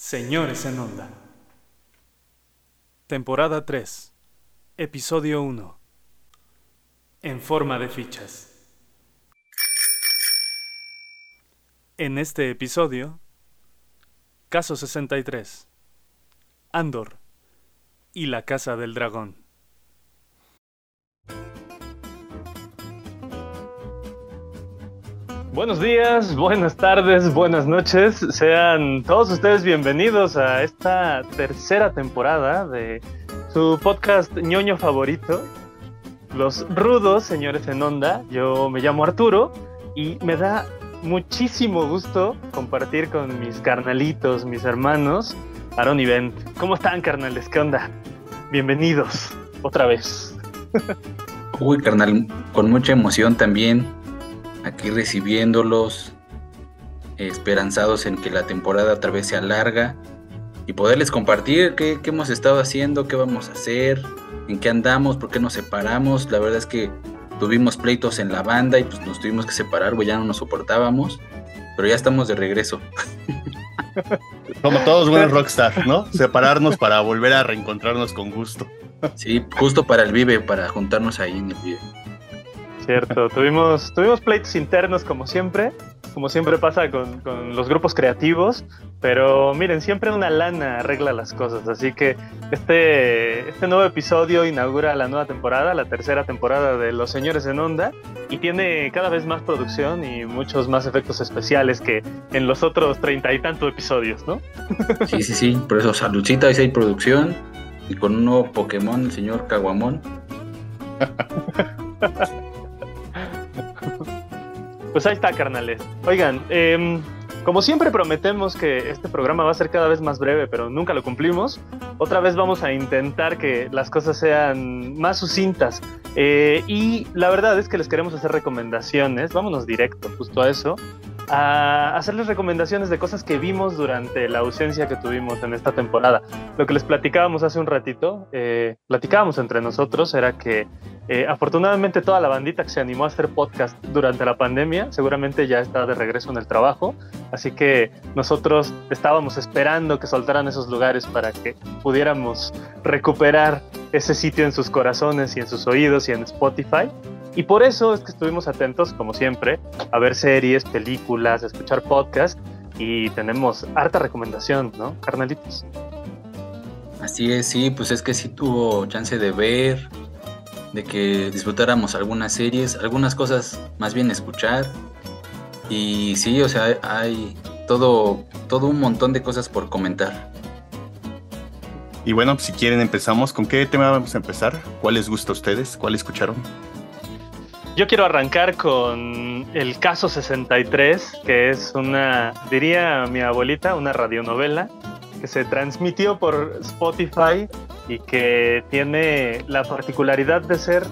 Señores en Onda. Temporada 3. Episodio 1. En forma de fichas. En este episodio, Caso 63. Andor y la Casa del Dragón. Buenos días, buenas tardes, buenas noches. Sean todos ustedes bienvenidos a esta tercera temporada de su podcast ñoño favorito, Los Rudos Señores en Onda. Yo me llamo Arturo y me da muchísimo gusto compartir con mis carnalitos, mis hermanos, Aaron y Ben. ¿Cómo están, carnales? ¿Qué onda? Bienvenidos otra vez. Uy, carnal, con mucha emoción también aquí recibiéndolos, esperanzados en que la temporada otra vez sea larga y poderles compartir qué, hemos estado haciendo, qué vamos a hacer, en qué andamos, por qué nos separamos. La verdad es que tuvimos pleitos en la banda y pues nos tuvimos que separar, güey, ya no nos soportábamos, pero ya estamos de regreso. Como todos buenos rockstar, ¿no? Separarnos para volver a reencontrarnos con gusto. Sí, justo para el Vive, para juntarnos ahí en el Vive. Cierto, tuvimos, tuvimos pleitos internos como siempre, como siempre pasa con, los grupos creativos, pero miren, siempre una lana arregla las cosas, así que este, este nuevo episodio inaugura la nueva temporada, la tercera temporada de Los Señores en Onda, y tiene cada vez más producción y muchos más efectos especiales que en los otros treinta y tantos episodios, ¿no? Sí, sí, sí, por eso saludcita, ahí hay producción, y con un nuevo Pokémon, el señor Caguamón. Pues ahí está, carnales. Oigan, em, como siempre prometemos que este programa va a ser cada vez más breve, pero nunca lo cumplimos. Otra vez vamos a intentar que las cosas sean más sucintas. Eh, y la verdad es que les queremos hacer recomendaciones. Vámonos directo, justo a eso a hacerles recomendaciones de cosas que vimos durante la ausencia que tuvimos en esta temporada. Lo que les platicábamos hace un ratito, eh, platicábamos entre nosotros, era que eh, afortunadamente toda la bandita que se animó a hacer podcast durante la pandemia seguramente ya está de regreso en el trabajo, así que nosotros estábamos esperando que soltaran esos lugares para que pudiéramos recuperar ese sitio en sus corazones y en sus oídos y en Spotify. Y por eso es que estuvimos atentos, como siempre, a ver series, películas, a escuchar podcasts y tenemos harta recomendación, ¿no, carnalitos? Así es, sí, pues es que sí tuvo chance de ver, de que disfrutáramos algunas series, algunas cosas más bien escuchar. Y sí, o sea, hay todo, todo un montón de cosas por comentar. Y bueno, si quieren empezamos, ¿con qué tema vamos a empezar? ¿Cuál les gusta a ustedes? ¿Cuál escucharon? Yo quiero arrancar con el caso 63, que es una, diría mi abuelita, una radionovela que se transmitió por Spotify y que tiene la particularidad de ser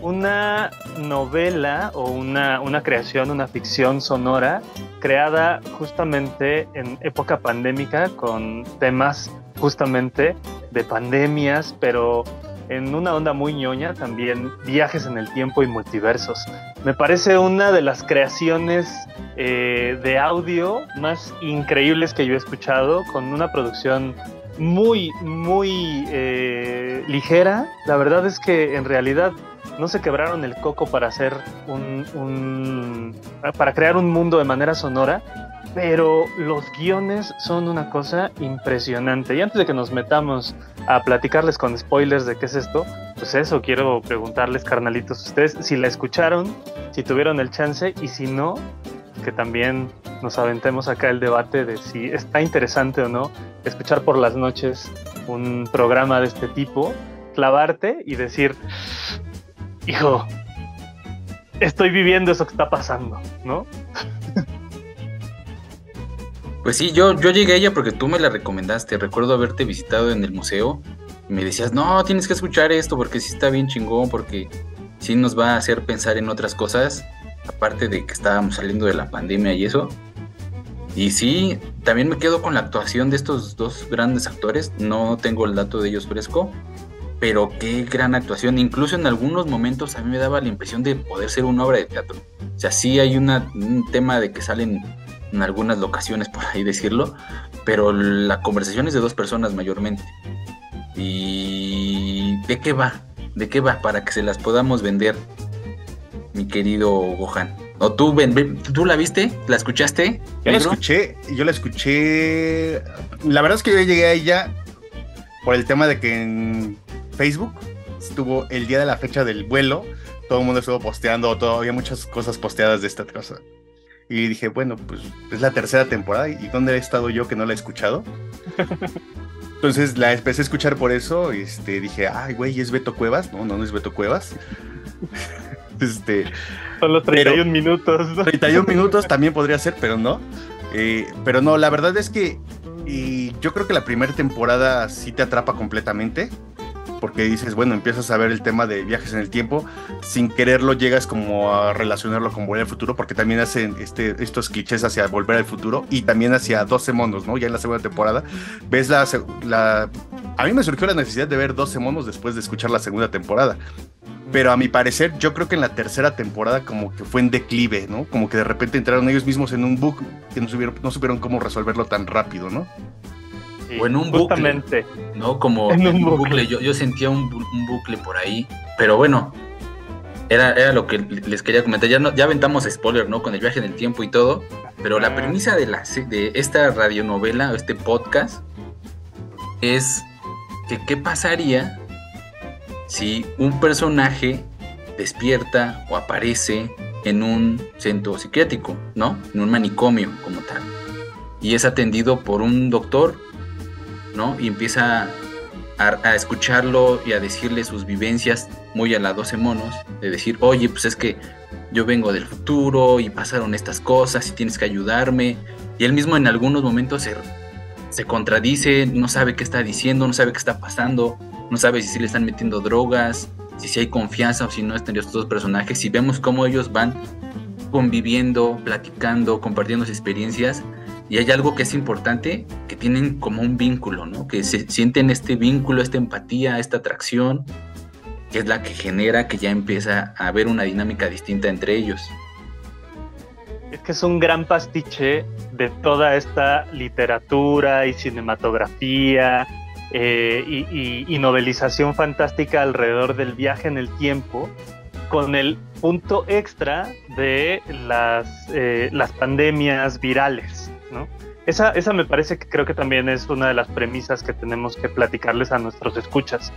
una novela o una, una, creación, una ficción sonora creada justamente en época pandémica con temas justamente de pandemias, pero en una onda muy ñoña también viajes en el tiempo y multiversos. Me parece una de las creaciones eh, de audio más increíbles que yo he escuchado, con una producción muy, muy eh, ligera. La verdad es que en realidad no se quebraron el coco para hacer un, para crear un mundo de manera sonora pero los guiones son una cosa impresionante. Y antes de que nos metamos a platicarles con spoilers de qué es esto, pues eso, quiero preguntarles, carnalitos, ustedes si la escucharon, si tuvieron el chance y si no, que también nos aventemos acá el debate de si está interesante o no escuchar por las noches un programa de este tipo, clavarte y decir, hijo, estoy viviendo eso que está pasando, ¿no? Pues sí, yo, yo llegué a ella porque tú me la recomendaste. Recuerdo haberte visitado en el museo y me decías, no, tienes que escuchar esto porque sí está bien chingón, porque sí nos va a hacer pensar en otras cosas, aparte de que estábamos saliendo de la pandemia y eso. Y sí, también me quedo con la actuación de estos dos grandes actores. No tengo el dato de ellos fresco, pero qué gran actuación. Incluso en algunos momentos a mí me daba la impresión de poder ser una obra de teatro. O sea, sí hay un tema de que salen en algunas locaciones, por ahí decirlo, pero la conversación es de dos personas mayormente. ¿Y de qué va? ¿De qué va? Para que se las podamos vender, mi querido Gohan. ¿O tú, tú la viste? ¿La escuchaste? Yo la escuché, yo la escuché. La verdad es que yo llegué a ella por el tema de que en Facebook estuvo el día de la fecha del vuelo, todo el mundo estuvo posteando, todo, había muchas cosas posteadas de esta cosa. Y dije, bueno, pues es la tercera temporada y ¿dónde he estado yo que no la he escuchado? Entonces la empecé a escuchar por eso, y este, dije, ay, güey, ¿es Beto Cuevas? No, no, no es Beto Cuevas. este, Son los 31 minutos. 31 minutos también podría ser, pero no. Eh, pero no, la verdad es que y yo creo que la primera temporada sí te atrapa completamente porque dices, bueno, empiezas a ver el tema de viajes en el tiempo, sin quererlo llegas como a relacionarlo con Volver al Futuro, porque también hacen este, estos clichés hacia Volver al Futuro y también hacia 12 monos, ¿no? Ya en la segunda temporada, ves la, la... A mí me surgió la necesidad de ver 12 monos después de escuchar la segunda temporada. Pero a mi parecer, yo creo que en la tercera temporada como que fue en declive, ¿no? Como que de repente entraron ellos mismos en un bug que no supieron, no supieron cómo resolverlo tan rápido, ¿no? O en un bucle, ¿no? Como un, bucle. Yo, sentía un, bucle por ahí, pero bueno, era, era lo que les quería comentar. Ya, no, ya aventamos spoiler, ¿no? Con el viaje en el tiempo y todo, pero la premisa de, la, de esta radionovela, este podcast, es que qué pasaría si un personaje despierta o aparece en un centro psiquiátrico, ¿no? En un manicomio como tal. Y es atendido por un doctor ¿no? Y empieza a, escucharlo y a decirle sus vivencias muy a la 12 monos, de decir, oye, pues es que yo vengo del futuro y pasaron estas cosas y tienes que ayudarme. Y él mismo en algunos momentos se, contradice, no sabe qué está diciendo, no sabe qué está pasando, no sabe si, le están metiendo drogas, si, si hay confianza o si no entre estos dos personajes. Y vemos cómo ellos van conviviendo, platicando, compartiendo sus experiencias y hay algo que es importante, que tienen como un vínculo, ¿no? Que se sienten este vínculo, esta empatía, esta atracción, que es la que genera que ya empieza a haber una dinámica distinta entre ellos. Es que es un gran pastiche de toda esta literatura y cinematografía eh, y, novelización fantástica alrededor del viaje en el tiempo, con el punto extra de las, eh, las pandemias virales. Esa, esa me parece que creo que también es una de las premisas que tenemos que platicarles a nuestros escuchas.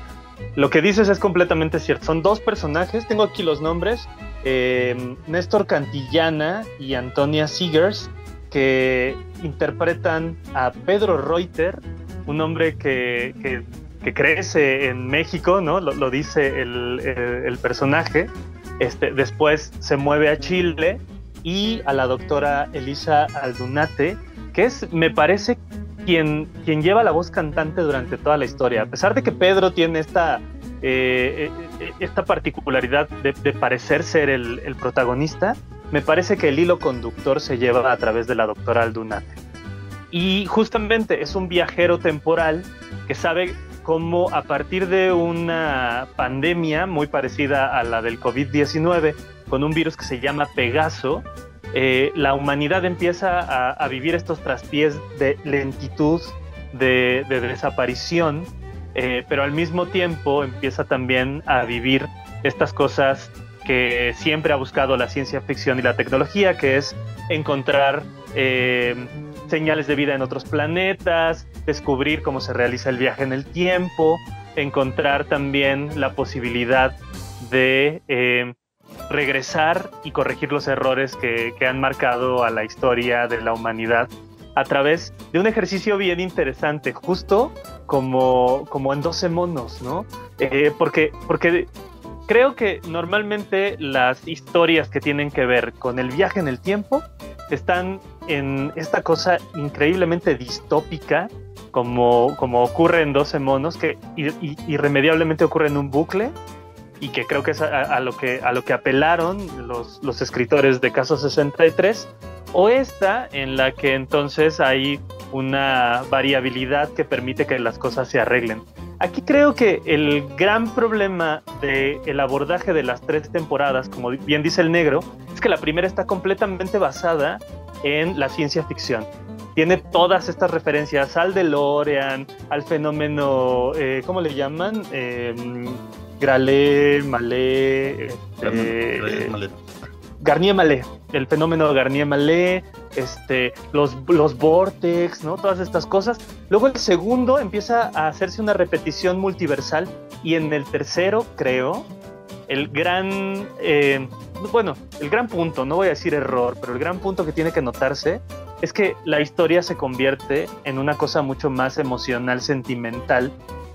Lo que dices es completamente cierto. Son dos personajes, tengo aquí los nombres, eh, Néstor Cantillana y Antonia Seegers, que interpretan a Pedro Reuter, un hombre que, que, crece en México, ¿no? Lo, dice el, el, personaje. Este, después se mueve a Chile y a la doctora Elisa Aldunate, que es, me parece, quien, quien lleva la voz cantante durante toda la historia. A pesar de que Pedro tiene esta, eh, eh, esta particularidad de, parecer ser el, el, protagonista, me parece que el hilo conductor se lleva a través de la doctora Aldunate. Y justamente es un viajero temporal que sabe cómo a partir de una pandemia muy parecida a la del COVID-19, con un virus que se llama Pegaso, eh, la humanidad empieza a, vivir estos traspiés de lentitud, de, desaparición, eh, pero al mismo tiempo empieza también a vivir estas cosas que siempre ha buscado la ciencia ficción y la tecnología, que es encontrar eh, señales de vida en otros planetas, descubrir cómo se realiza el viaje en el tiempo, encontrar también la posibilidad de eh, regresar y corregir los errores que, han marcado a la historia de la humanidad a través de un ejercicio bien interesante, justo como, como en 12 monos, ¿no? Eh, porque, porque creo que normalmente las historias que tienen que ver con el viaje en el tiempo están en esta cosa increíblemente distópica como, como ocurre en 12 monos, que irremediablemente ocurre en un bucle y que creo que es a, lo, que, a lo que apelaron los, los escritores de Caso 63, o esta en la que entonces hay una variabilidad que permite que las cosas se arreglen. Aquí creo que el gran problema del abordaje de las tres temporadas, como bien dice el negro, es que la primera está completamente basada en la ciencia ficción. Tiene todas estas referencias al DeLorean, al fenómeno, eh, ¿cómo le llaman? Eh, Gralé, Malé, este, Garnier Malé, el fenómeno Garnier Malé, este, los, los vortex, ¿no? Todas estas cosas. Luego el segundo empieza a hacerse una repetición multiversal y en el tercero, creo, el gran, eh, bueno, el gran punto, no voy a decir error, pero el gran punto que tiene que notarse es que la historia se convierte en una cosa mucho más emocional, sentimental,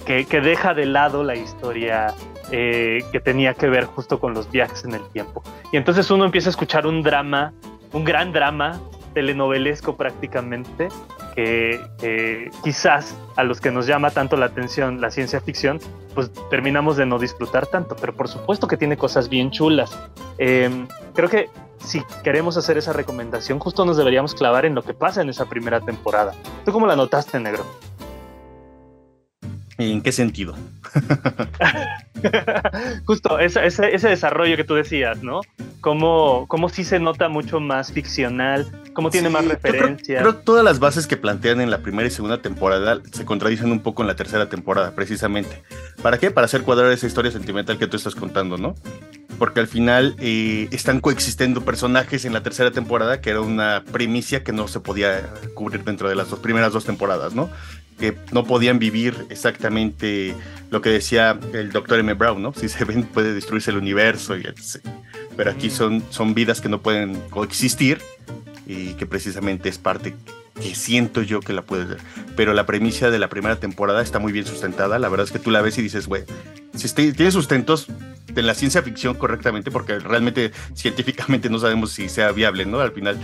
que, deja de lado la historia eh, que tenía que ver justo con los viajes en el tiempo. Y entonces uno empieza a escuchar un drama, un gran drama telenovelesco prácticamente, que, quizás a los que nos llama tanto la atención la ciencia ficción, pues terminamos de no disfrutar tanto, pero por supuesto que tiene cosas bien chulas. Em, creo que si queremos hacer esa recomendación, justo nos deberíamos clavar en lo que pasa en esa primera temporada. ¿Tú cómo la notaste, negro? ¿En qué sentido? Justo ese, ese, desarrollo que tú decías, ¿no? Como, como sí se nota mucho más ficcional, cómo tiene más referencias. Creo, que todas las bases que plantean en la primera y segunda temporada se contradicen un poco en la tercera temporada, precisamente. ¿Para qué? Para hacer cuadrar esa historia sentimental que tú estás contando, ¿no? Porque al final eh, están coexistiendo personajes en la tercera temporada, que era una primicia que no se podía cubrir dentro de las dos primeras dos temporadas, ¿no? Que no podían vivir exactamente lo que decía el doctor M. Brown, ¿no? Si se ven puede destruirse el universo, y pero aquí son, son vidas que no pueden coexistir y que precisamente es parte que siento yo que la puedes ver. Pero la premisa de la primera temporada está muy bien sustentada. La verdad es que tú la ves y dices, güey, si tiene sustentos de la ciencia ficción correctamente, porque realmente científicamente no sabemos si sea viable, ¿no? Al final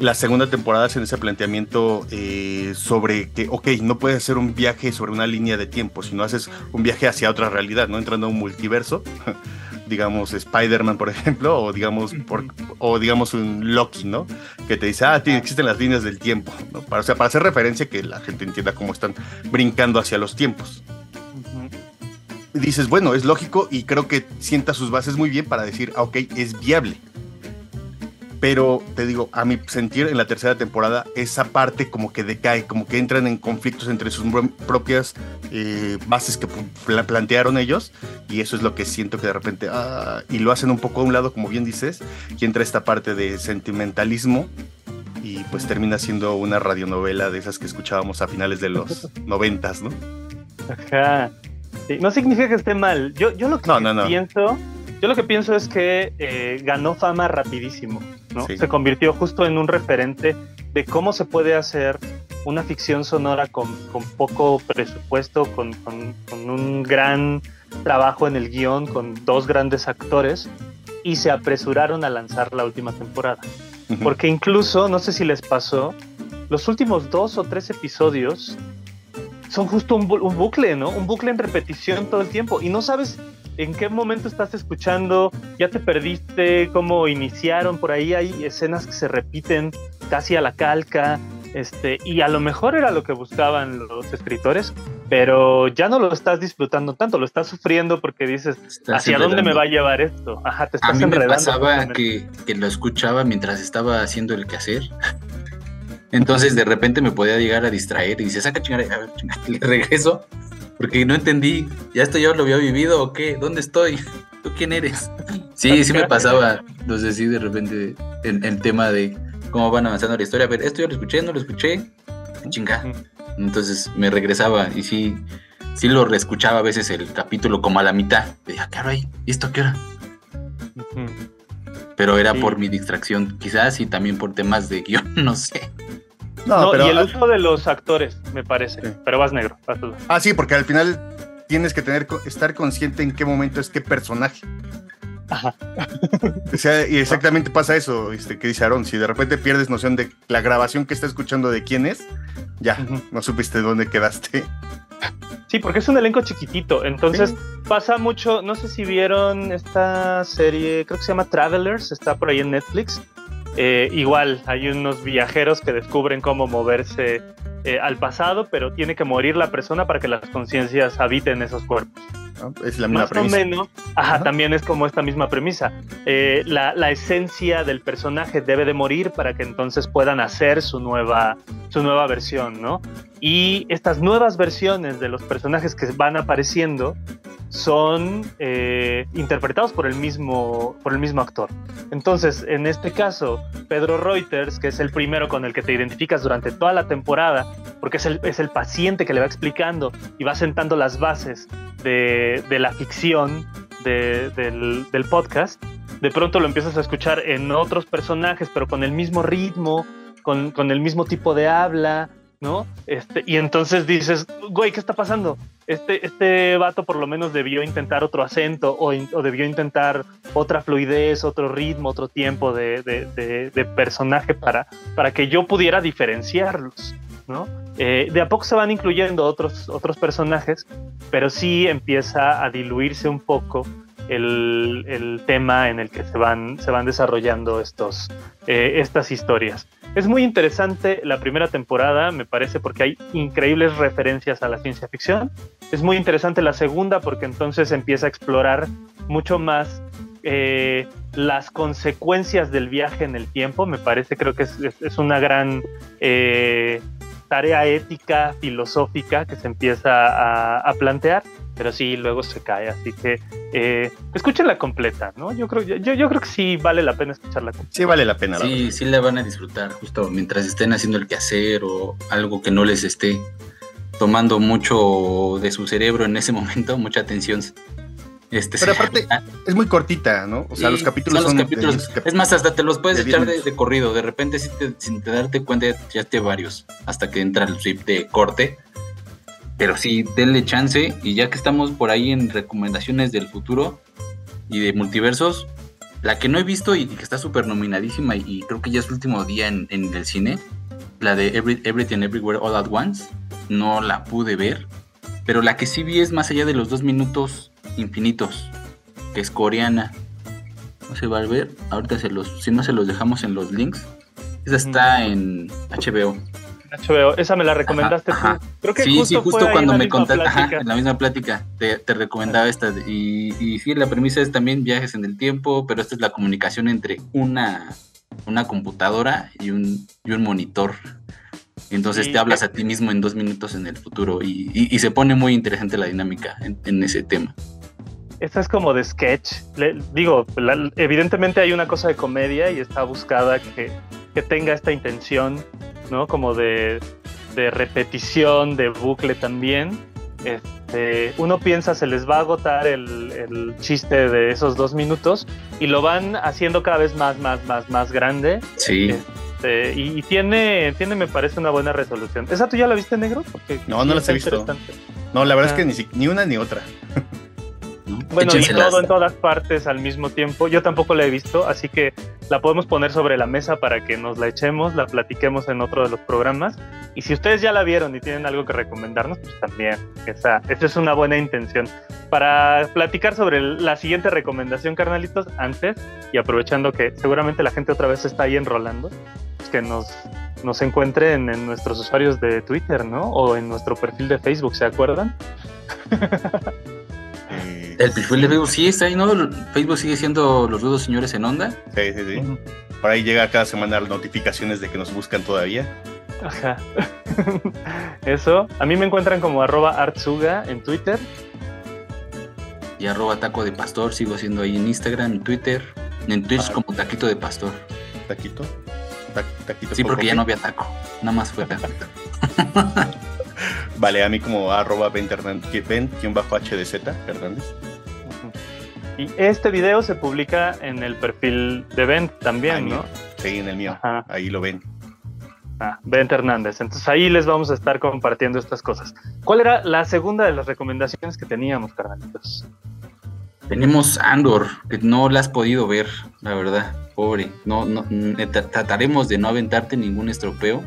la segunda temporada en ese planteamiento eh, sobre que, ok, no puedes hacer un viaje sobre una línea de tiempo, sino haces un viaje hacia otra realidad, ¿no? Entrando a un multiverso, digamos Spider-Man, por ejemplo, o digamos, por, o digamos un Loki, ¿no? Que te dice, ah, existen las líneas del tiempo, ¿no? Para, o sea, para hacer referencia que la gente entienda cómo están brincando hacia los tiempos. Dices, bueno, es lógico y creo que sienta sus bases muy bien para decir, ah, ok, es viable pero te digo, a mi sentir en la tercera temporada, esa parte como que decae, como que entran en conflictos entre sus propias eh, bases que plantearon ellos, y eso es lo que siento que de repente, ah, y lo hacen un poco a un lado, como bien dices, y entra esta parte de sentimentalismo, y pues termina siendo una radionovela de esas que escuchábamos a finales de los noventas, ¿no? Ajá. no significa que esté mal. Yo, yo lo que pienso yo lo que pienso es que eh, ganó fama rapidísimo, ¿no? Se convirtió justo en un referente de cómo se puede hacer una ficción sonora con, poco presupuesto, con, un gran trabajo en el guion, con dos grandes actores, y se apresuraron a lanzar la última temporada. Porque incluso, no sé si les pasó, los últimos dos o tres episodios son justo un, un, bucle, ¿no? Un bucle en repetición todo el tiempo. Y no sabes en qué momento estás escuchando, ya te perdiste, cómo iniciaron, por ahí hay escenas que se repiten casi a la calca, este, y a lo mejor era lo que buscaban los escritores, pero ya no lo estás disfrutando tanto, lo estás sufriendo porque dices, ¿hacia dónde me va a llevar esto? Ajá, te estás a mí me pasaba que, que, lo escuchaba mientras estaba haciendo el quehacer. Entonces de repente me podía llegar a distraer y dice, saca chingada, a ver, chingada, le regreso porque no entendí, ¿ya esto yo lo había vivido o qué? ¿Dónde estoy? ¿Tú quién eres? Sí, sí me pasaba, no sé si de repente el, tema de cómo van avanzando la historia, pero esto yo lo escuché, no lo escuché, chinga. Entonces me regresaba y sí, sí lo reescuchaba a veces el capítulo como a la mitad. Dije, ¿qué hora hay? ¿Y esto qué hora? Pero era por mi distracción, quizás, y también por temas de guion, no sé. No, pero, y el uso de los actores, me parece. Pero vas negro. Ah, sí, porque al final tienes que tener estar consciente en qué momento es qué personaje. Ajá. O sea, y exactamente pasa eso, este, que dice Aaron, si de repente pierdes noción de la grabación que está escuchando de quién es, ya, no supiste dónde quedaste. Sí, porque es un elenco chiquitito, entonces pasa mucho, no sé si vieron esta serie, creo que se llama Travelers, está por ahí en Netflix, Eh, igual, hay unos viajeros que descubren cómo moverse eh, al pasado, pero tiene que morir la persona para que las conciencias habiten esos cuerpos. Es la misma Más premisa. o menos, ajá, Ajá. también es como esta misma premisa. Eh, la, la esencia del personaje debe de morir para que entonces puedan hacer su nueva, su nueva versión, ¿no? Y estas nuevas versiones de los personajes que van apareciendo son eh, interpretados por el, mismo, por el mismo actor. Entonces, en este caso, Pedro Reuters, que es el primero con el que te identificas durante toda la temporada, porque es el, es el paciente que le va explicando y va sentando las bases de, de la ficción de- del, del podcast, de pronto lo empiezas a escuchar en otros personajes, pero con el mismo ritmo, con, con el mismo tipo de habla, ¿no? Este, y entonces dices, güey, ¿qué está pasando? Este, este vato por lo menos debió intentar otro acento o, debió intentar otra fluidez, otro ritmo, otro tiempo de, de- de- de personaje para, para que yo pudiera diferenciarlos, ¿no? Eh, de a poco se van incluyendo otros, otros personajes, pero sí empieza a diluirse un poco el, el tema en el que se van, se van desarrollando estos, eh, estas historias. Es muy interesante la primera temporada, me parece, porque hay increíbles referencias a la ciencia ficción. Es muy interesante la segunda porque entonces empieza a explorar mucho más eh, las consecuencias del viaje en el tiempo. Me parece, creo que es, una gran eh, tarea ética, filosófica que se empieza a plantear, pero sí, luego se cae. Así que eh, escúchenla completa, ¿no? Yo creo, yo, yo creo que sí vale la pena escucharla completa. Sí, vale la pena. la Sí, sí la van a disfrutar justo mientras estén haciendo el quehacer o algo que no les esté tomando mucho de su cerebro en ese momento, mucha atención. Este, Pero aparte, Ah, Es muy cortita, ¿no? O sea, sí, los capítulos son los capítulos. de- cap- es más, hasta te los puedes de echar de, de corrido. De repente, sin te, sin te darte cuenta, ya te varios. Hasta que entra el sweep de corte. Pero sí, denle chance. Y ya que estamos por ahí en recomendaciones del futuro y de multiversos, la que no he visto y, y que está súper nominadísima y, y creo que ya es el último día en, en el cine, la de Every- Everything Everywhere All at Once, no la pude ver. Pero la que sí vi es más allá de los dos minutos infinitos, que es coreana. No se va a ver. Ahorita se los, si no se los dejamos en los links. Esa está en HBO. HBO, esa me la recomendaste Ajá, tú. Creo que Sí, justo, sí, justo cuando me contaste, en la misma plática, te, te recomendaba esta. Y, y sí, la premisa es también viajes en el tiempo, pero esta es la comunicación entre una, una computadora y un, y un monitor. Entonces Sí. te hablas a ti mismo en dos minutos en el futuro y, y- y se pone muy interesante la dinámica en, en ese tema. Esta es como de sketch. Le- digo, la- evidentemente hay una cosa de comedia y está buscada que, que tenga esta intención, ¿no? Como de, de repetición, de bucle también. Este, uno piensa se les va a agotar el, el chiste de esos dos minutos y lo van haciendo cada vez más, más, más, más grande. Sí. Este, y, y tiene, tiene, me parece, una buena resolución. ¿Esa tú ya la viste negro? Porque No, no las he visto. No, la verdad Ah. es que ni, ni una ni otra. ¿No? Bueno, y todo en todas partes al mismo tiempo. Yo tampoco la he visto, así que la podemos poner sobre la mesa para que nos la echemos, la platiquemos en otro de los programas. Y si ustedes ya la vieron y tienen algo que recomendarnos, pues también. Esa, esa es una buena intención. Para platicar sobre la siguiente recomendación, carnalitos, antes y aprovechando que seguramente la gente otra vez está ahí enrolando, pues que nos, nos encuentren en nuestros usuarios de Twitter, ¿no? O en nuestro perfil de Facebook, ¿se acuerdan? Eh, El perfil de Facebook sí está ahí, ¿no? Facebook sigue siendo los rudos señores en onda. sí, sí, sí. Por ahí llega cada semana las notificaciones de que nos buscan todavía. Ajá. Eso. A mí me encuentran como arroba artsuga en Twitter. Y arroba taco de pastor, sigo haciendo ahí en Instagram, en Twitter, en Twitch Ah. como taquito de pastor. Taquito. Ta- taquito Sí, por porque ya no había taco, nada más fue taco. Vale, a mí como arroba Ben Ben, bajo HDZ Hernández. Y este video se publica en el perfil de Bent Ah, también. ¿no? Sí, en el mío. Ajá. Ahí lo ven. Ah, Bent Hernández. Entonces ahí les vamos a estar compartiendo estas cosas. ¿Cuál era la segunda de las recomendaciones que teníamos, carnalitos? Tenemos Andor, que no la has podido ver, la verdad, pobre. No, no, tra- trataremos de no aventarte ningún estropeo.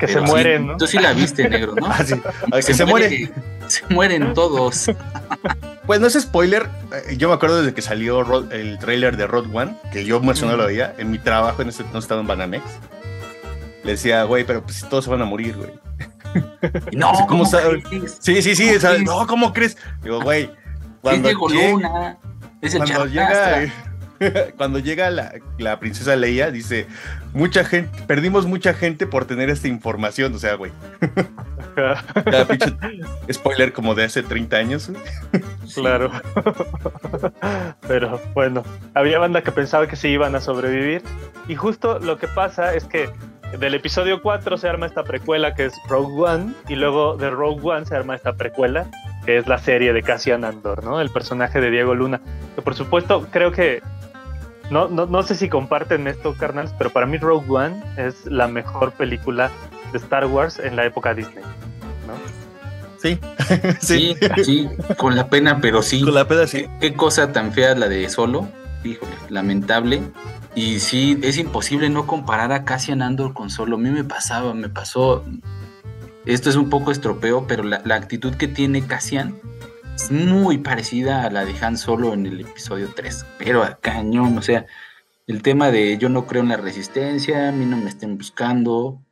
Que se pero sí, mueren, ¿no? Tú sí la viste, negro, ¿no? Ah, sí. Ah, que se muere. Se mueren todos. Pues no es spoiler. eh, Yo me acuerdo desde que salió Rod- el trailer de Road One, que yo más o menos lo veía en mi trabajo, en ese no estaba en Banamex. Le decía, güey, pero pues todos se van a morir, güey. No, ¿cómo ¿cómo sabe? crees? Sí, sí, sí. ¿Cómo o sea, crees? no, ¿cómo crees? Digo, güey, Es cuando, Diego llega- Luna. Es el cuando llega, cuando llega la, la princesa Leia, dice, mucha gente, perdimos mucha gente por tener esta información. O sea, güey, spoiler como de hace 30 años. Claro. Pero bueno, había banda que pensaba que sí iban a sobrevivir. Y justo lo que pasa es que del episodio 4 se arma esta precuela que es Rogue One. Y luego de Rogue One se arma esta precuela que es la serie de Cassian Andor, ¿no? El personaje de Diego Luna. Que por supuesto creo que. No, no, no sé si comparten esto, carnals, pero para mí Rogue One es la mejor película de Star Wars en la época Disney. ¿no? Sí, Sí, sí, con la pena, pero sí. Con la peda, sí. Qué cosa tan fea la de Solo. Híjole, lamentable. Y sí, es imposible no comparar a Cassian Andor con Solo. A mí me pasaba, me pasó. Esto es un poco estropeo, pero la, la actitud que tiene Cassian muy parecida a la de Han Solo en el episodio 3. Pero a cañón, o sea, el tema de yo no creo en la resistencia, a mí no me estén buscando.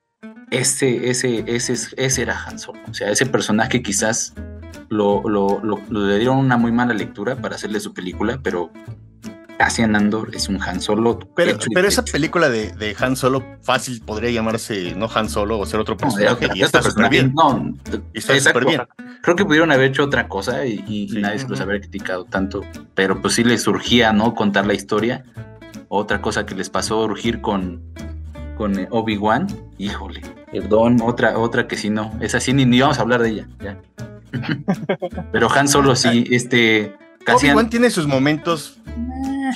Ese, ese, ese, es- ese era Han Solo. O sea, ese personaje quizás lo- lo le dieron una muy mala lectura para hacerle su película, pero Cassian Andor es un Han Solo. Pero, hecho y pero esa película de, de Han Solo fácil podría llamarse no Han Solo o ser otro personaje otra- y está súper bien. No, está súper bien. Creo que pudieron haber hecho otra cosa y, y Sí. nadie se los habría criticado tanto, pero pues sí les surgía, ¿no? Contar la historia. Otra cosa que les pasó urgir con, con eh, Obi-Wan, híjole, perdón, otra, otra que sí no, esa sí ni, ni vamos a hablar de ella, ya. pero Han Solo sí, este, Obi-Wan tiene sus momentos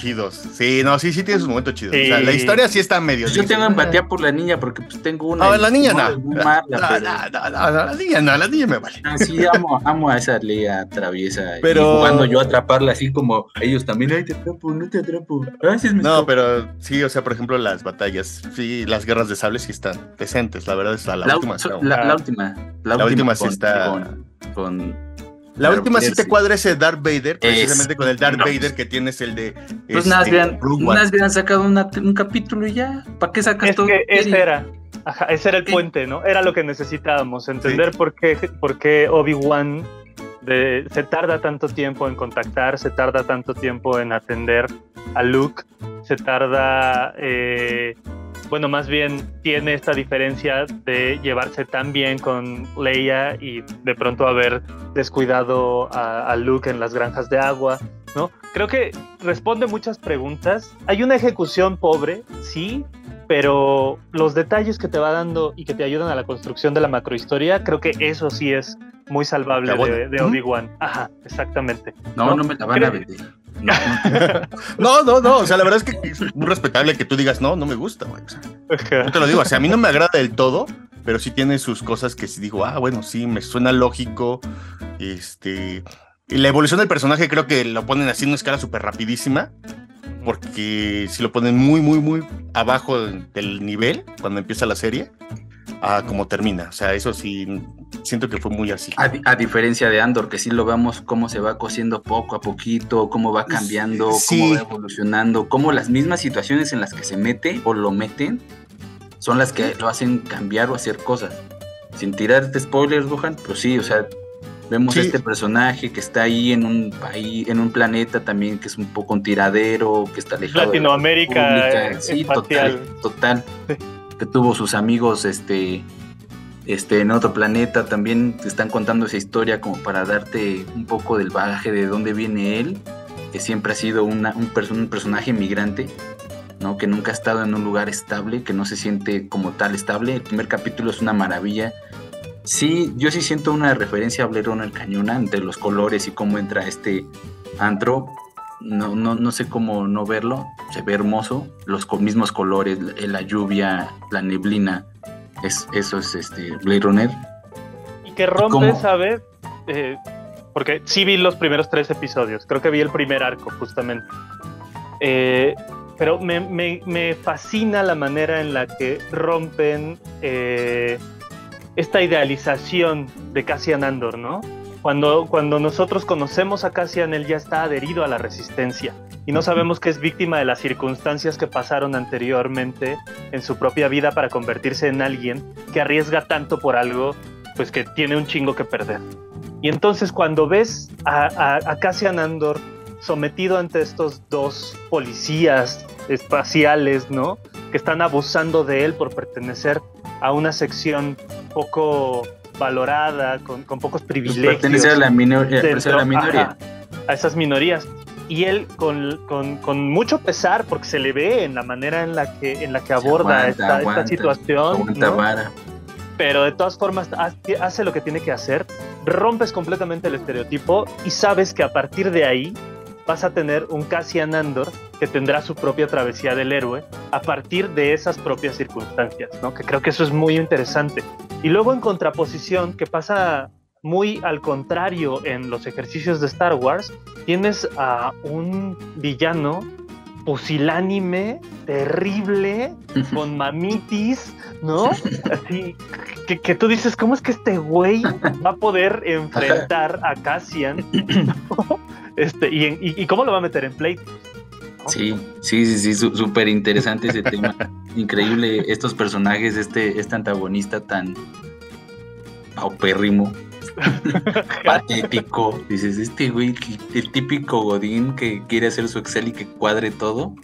chidos. Sí, no, sí, sí tiene sus momentos chidos. O sea, la historia sí está medio. yo tengo "Ah". empatía por la niña porque pues tengo una. No, la niña no, no. muy No, mala, no, pero- no, no, no, la niña no, la niña me vale. Ah, sí, amo, amo a esa Lea traviesa. Pero- Y jugando yo a atraparla así como ellos también. Ay, te atrapo, no te atrapo. Ay, sí es mi No, stop". pero sí, o sea, por ejemplo, las batallas, sí, las guerras de sables sí están decentes, la verdad es la, La, última. so- la- Ah. la última. La, La última sí con- está- Con, con- La última sí te cuadra ese Darth Vader, precisamente Es- con el Darth no. Vader que tienes el de. Pues este, nada, nada hubieran sacado una- un capítulo y ya. ¿Para qué sacas Es todo? que ese era. Ajá, ese era el Sí. puente, ¿no? Era lo que necesitábamos, entender por qué, por qué Obi-Wan de- se tarda tanto tiempo en contactar, se tarda tanto tiempo en atender a Luke, se tarda, eh, bueno, más bien tiene esta diferencia de llevarse tan bien con Leia y de pronto haber descuidado a, a Luke en las granjas de agua, ¿no? Creo que responde muchas preguntas. Hay una ejecución pobre, sí, pero los detalles que te va dando y que te ayudan a la construcción de la macrohistoria, creo que eso sí es muy salvable de. Obi-Wan. Ajá, exactamente. No, no me la van a vender. No, no. No, no, no, o sea, la verdad es que es muy respetable que tú digas, no, no me gusta, güey. O sea, yo te lo digo, o sea, a mí no me agrada del todo, pero sí tiene sus cosas que sí digo, ah, bueno, sí, me suena lógico. Este. Y la evolución del personaje creo que lo ponen así en una escala súper rapidísima, porque si lo ponen muy, muy, muy abajo del nivel cuando empieza la serie, a como termina. O sea, eso sí, siento que fue muy así. A, di- a diferencia de Andor, que sí lo vemos cómo se va cosiendo poco a poquito, cómo va cambiando, Sí. cómo va evolucionando, cómo las mismas situaciones en las que se mete o lo meten son las que lo hacen cambiar o hacer cosas. Sin tirarte spoilers, Gohan, pero sí, o sea, vemos Sí. este personaje que está ahí en un país, en un planeta también que es un poco un tiradero, que está alejado. de la Latinoamérica eh, sí, espacial. total, total. Que tuvo sus amigos, este, este, en otro planeta, también te están contando esa historia como para darte un poco del bagaje de dónde viene él, que siempre ha sido una- un, perso- un personaje migrante, ¿no? que nunca ha estado en un lugar estable, que no se siente como tal estable. El primer capítulo es una maravilla. Sí, yo sí siento una referencia a Blade Runner Cañona entre los colores y cómo entra este antro. No, no, no sé cómo no verlo, se ve hermoso, los mismos colores, la lluvia, la neblina, es, eso es este Blade Runner. Y que rompe. ¿sabes? Eh, porque sí vi los primeros tres episodios, creo que vi el primer arco justamente. Eh, pero me, me- me fascina la manera en la que rompen eh, esta idealización de Cassian Andor, ¿no? Cuando, cuando nosotros conocemos a Cassian, él ya está adherido a la resistencia y no sabemos que es víctima de las circunstancias que pasaron anteriormente en su propia vida para convertirse en alguien que arriesga tanto por algo, pues que tiene un chingo que perder. Y entonces cuando ves a, a, Cassian Andor sometido ante estos dos policías espaciales, ¿no? Que están abusando de él por pertenecer a una sección poco valorada, con, pocos privilegios. Pertenece a la, la minoría. a esas minorías y él con, con, con, mucho pesar, porque se le ve en la manera en la que, en la que aborda esta, esta, situación. Pero de todas formas hace lo que tiene que hacer, rompes completamente el estereotipo y sabes que a partir de ahí vas a tener un Cassian Andor que tendrá su propia travesía del héroe a partir de esas propias circunstancias. Que creo que eso es muy interesante. Y luego en contraposición, que pasa muy al contrario en los ejercicios de Star Wars, tienes a un villano pusilánime, terrible, con mamitis, ¿no? Así, que, tú dices, ¿cómo es que este güey va a poder enfrentar a Cassian? este, y, cómo lo va a meter en play? Sí, sí, sí, sí, súper interesante ese tema. Increíble estos personajes, este, este antagonista tan paupérrimo, patético. Dices, este güey, el típico Godín que quiere hacer su Excel y que cuadre todo.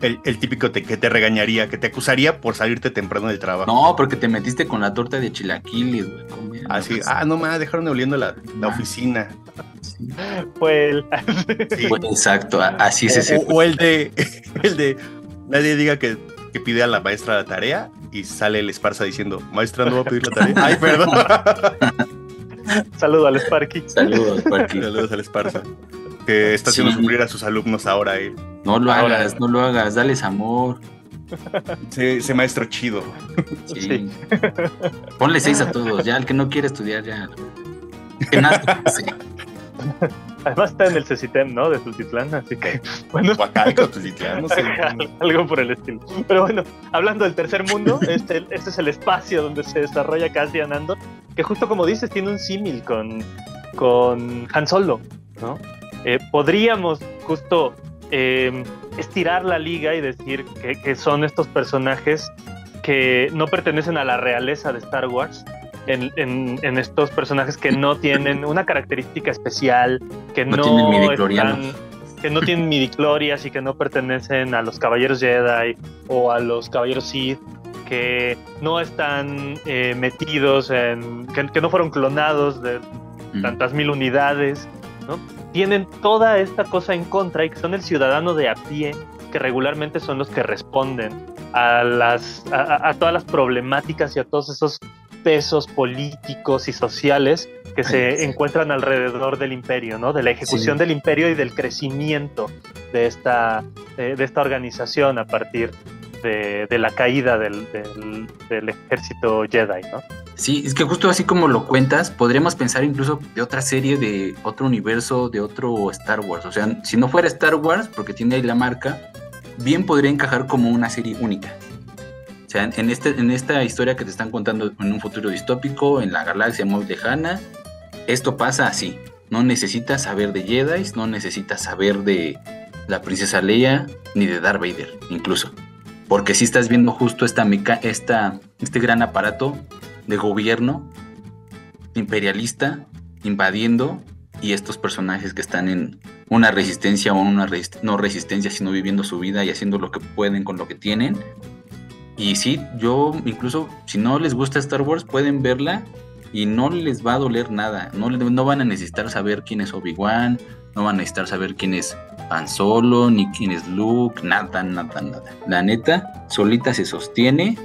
El, típico que te regañaría, que te acusaría por salirte temprano del trabajo. No, porque te metiste con la torta de chilaquiles, güey. Así, ah, ah, no me dejaron oliendo la, la oficina. Pues, exacto, así es ese. O, el de, el de, nadie diga que, que pide a la maestra la tarea y sale el Esparza diciendo, maestra, no va a pedir la tarea. Ay, perdón. Saludos al Sparky. Saludos, Sparky. Saludos al Esparza. Que está haciendo sufrir a sus alumnos ahora eh. No lo hagas, no lo hagas, dales amor. Ese, maestro chido. Sí. Ponle seis a todos, ya el que no quiere estudiar ya. Que nada, sí. Además está en el CECITEM, ¿no? De Tultitlán, así que, bueno. no sé. Algo por el estilo. Pero bueno, hablando del tercer mundo, este, este es el espacio donde se desarrolla Cassian Andor, que justo como dices, tiene un símil con, con Han Solo, ¿no? Eh, podríamos justo em, estirar la liga y decir que, que son estos personajes que no pertenecen a la realeza de Star Wars, en, estos personajes que no tienen una característica especial, que no, tienen que no tienen midiclorias y que no pertenecen a los caballeros Jedi o a los caballeros Sith, que no están eh, metidos en, que, no fueron clonados de mm. tantas mil unidades, ¿no? Tienen toda esta cosa en contra y que son el ciudadano de a pie que regularmente son los que responden a las a todas las problemáticas y a todos esos pesos políticos y sociales que se encuentran alrededor del imperio, ¿no? De la ejecución del imperio y del crecimiento de esta, de, esta organización a partir de, la caída del, ejército Jedi, ¿no? Sí, es que justo así como lo cuentas, podríamos pensar incluso de otra serie, de otro universo, de otro Star Wars. O sea, si no fuera Star Wars, porque tiene ahí la marca, bien podría encajar como una serie única sea, en, este, en esta historia que te están contando en un futuro distópico, en la galaxia muy lejana, esto pasa así. No necesitas saber de Jedi, no necesitas saber de la princesa Leia, ni de Darth Vader, incluso. Porque si estás viendo justo esta, esta, este gran aparato de gobierno imperialista invadiendo y estos personajes que están en una resistencia o una no resistencia, sino viviendo su vida y haciendo lo que pueden con lo que tienen y sí, yo incluso si no les gusta Star Wars pueden verla y no les va a doler nada. No, no van a necesitar saber quién es Obi-Wan, no van a necesitar saber quién es Han Solo, ni quién es Luke, nada, nada, nada. La neta, solita se sostiene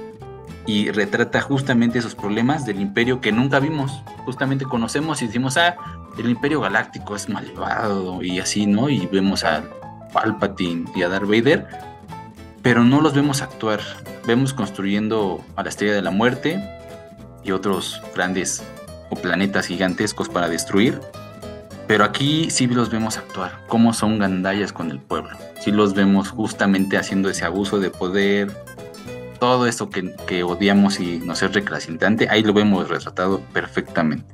y retrata justamente esos problemas del imperio que nunca vimos. Justamente conocemos y decimos, ah, el imperio galáctico es malvado y así, ¿no? Y vemos a Palpatine y a Darth Vader, pero no los vemos actuar. Vemos construyendo a la Estrella de la Muerte y otros grandes o planetas gigantescos para destruir. Pero aquí sí los vemos actuar, cómo son gandallas con el pueblo. Sí los vemos justamente haciendo ese abuso de poder, todo eso que, odiamos y nos es reclascitante, ahí lo vemos retratado perfectamente.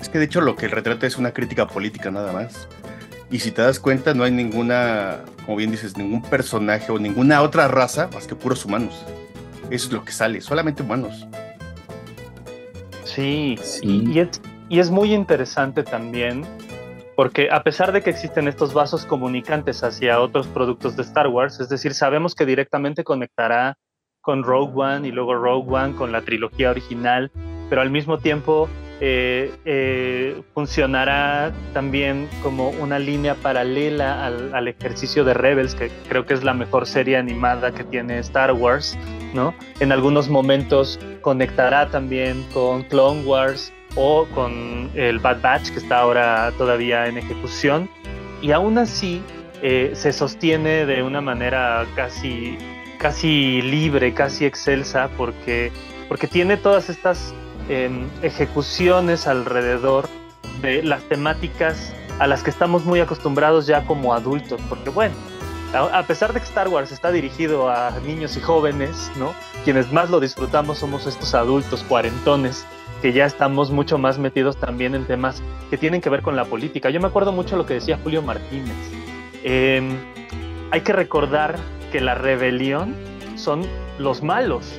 Es que de hecho lo que retrata es una crítica política nada más. Y si te das cuenta, no hay ninguna, como bien dices, ningún personaje o ninguna otra raza más que puros humanos. Eso es lo que sale, solamente humanos. Sí, sí. Y, es, y es muy interesante también porque a pesar de que existen estos vasos comunicantes hacia otros productos de Star Wars, es decir, sabemos que directamente conectará con Rogue One y luego Rogue One con la trilogía original, pero al mismo tiempo eh, eh, funcionará también como una línea paralela al, ejercicio de Rebels, que creo que es la mejor serie animada que tiene Star Wars, ¿no? En algunos momentos conectará también con Clone Wars o con el Bad Batch, que está ahora todavía en ejecución, y aún así eh, se sostiene de una manera casi, casi libre, casi excelsa, porque, porque tiene todas estas ejecuciones alrededor de las temáticas a las que estamos muy acostumbrados ya como adultos, porque bueno, a, pesar de que Star Wars está dirigido a niños y jóvenes, ¿no? Quienes más lo disfrutamos somos estos adultos cuarentones que ya estamos mucho más metidos también en temas que tienen que ver con la política. Yo me acuerdo mucho lo que decía Julio Martínez. Em, hay que recordar que la rebelión son los malos,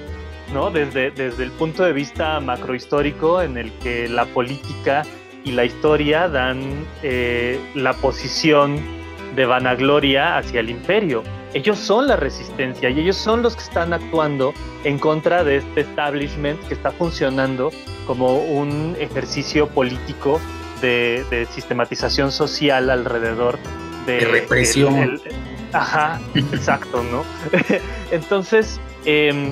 ¿no? Desde, desde el punto de vista macrohistórico en el que la política y la historia dan eh, la posición de vanagloria hacia el imperio. Ellos son la resistencia y ellos son los que están actuando en contra de este establishment que está funcionando como un ejercicio político de, sistematización social alrededor de, represión. ajá, exacto, ¿no? Entonces, eh,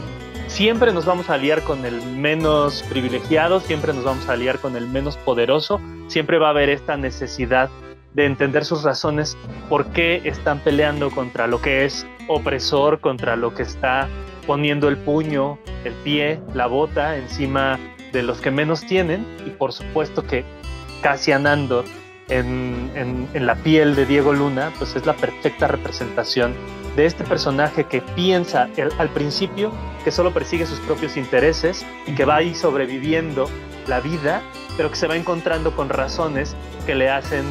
siempre nos vamos a aliar con el menos privilegiado, siempre nos vamos a aliar con el menos poderoso, siempre va a haber esta necesidad de entender sus razones, por qué están peleando contra lo que es opresor, contra lo que está poniendo el puño, el pie, la bota encima de los que menos tienen. Y por supuesto que Cassian Andor en, la piel de Diego Luna pues es la perfecta representación de este personaje que piensa al principio que solo persigue sus propios intereses y que va ahí sobreviviendo la vida, pero que se va encontrando con razones que le hacen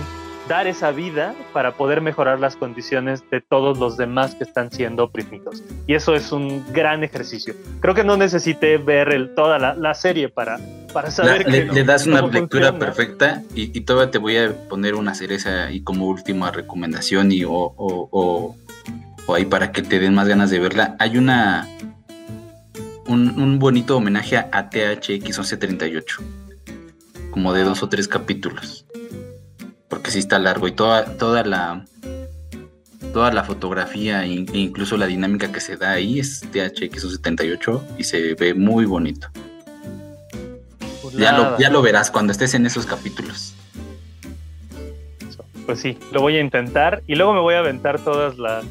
dar esa vida para poder mejorar las condiciones de todos los demás que están siendo oprimidos. Y eso es un gran ejercicio. Creo que no necesité ver toda la, serie para, para saber que... Le, das una lectura perfecta y, todavía te voy a poner una cereza y como última recomendación y o, o, o, ahí para que te den más ganas de verla. Hay una... Un, un bonito homenaje a THX 1138 como de dos o tres capítulos porque sí está largo y toda, toda la toda la fotografía e incluso la dinámica que se da ahí es THX 78 y se ve muy bonito. Pues ya lo, ya lo verás cuando estés en esos capítulos. Pues sí, lo voy a intentar y luego me voy a aventar todas las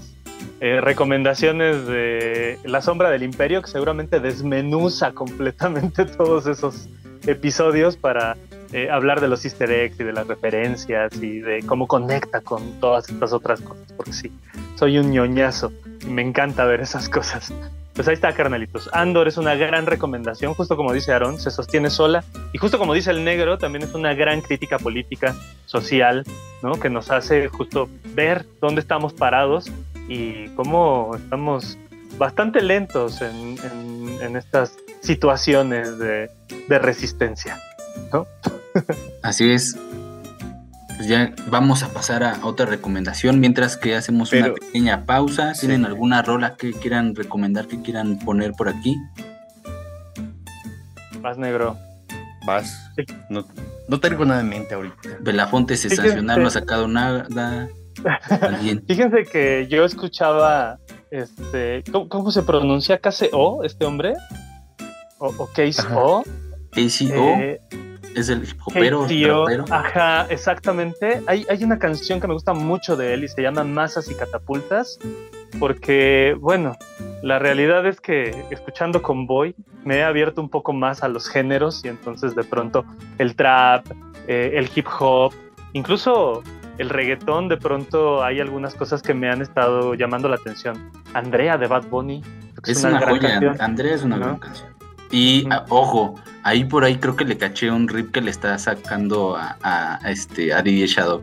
eh, recomendaciones de La Sombra del Imperio, que seguramente desmenuza completamente todos esos episodios para eh, hablar de los easter eggs y de las referencias y de cómo conecta con todas estas otras cosas, porque sí, soy un ñoñazo y me encanta ver esas cosas. Pues ahí está, carnalitos. Andor es una gran recomendación, justo como dice Aaron, se sostiene sola y justo como dice el negro, también es una gran crítica política, social, ¿no? que nos hace justo ver dónde estamos parados y cómo estamos bastante lentos en, estas situaciones de, de resistencia. ¿no? Así es. Pues ya vamos a pasar a otra recomendación mientras que hacemos una pequeña pausa. ¿Tienen alguna rola que quieran recomendar, que quieran poner por aquí? Vas negro. Vas. No, no, tengo nada en mente ahorita. Belafonte sensacional, no ha sacado nada. Fíjense que yo escuchaba, este, ¿cómo, se pronuncia? ¿KCO, este hombre? ¿O, o KCO? Eh, es el hip Ajá, exactamente. Hay, hay una canción que me gusta mucho de él y se llama Masas y Catapultas, porque, bueno, la realidad es que escuchando Convoy me he abierto un poco más a los géneros y entonces de pronto el trap, eh, el hip hop, incluso el reggaetón, de pronto hay algunas cosas que me han estado llamando la atención. Andrea de Bad Bunny. Es, una, joya, Andrea es una gran canción. Y, ah, ojo, ahí por ahí creo que le caché un rip que le está sacando a, a, este a Didier Shadow.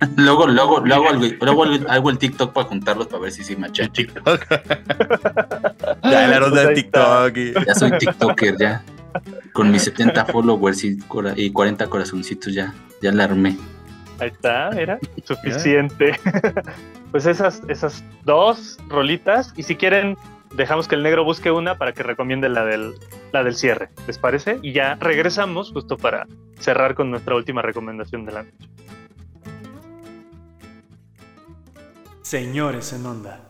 luego, luego, luego, hago, luego hago el TikTok para juntarlos para ver si sí machan. TikTok. ya la ronda de TikTok. Ya soy TikToker, ya. Con mis 70 followers y, 40 corazoncitos ya, ya la armé. Ahí está, era suficiente. pues esas, esas dos rolitas. Y si quieren, dejamos que el negro busque una para que recomiende la del, la del cierre. ¿Les parece? Y ya regresamos justo para cerrar con nuestra última recomendación de la noche. Señores en onda.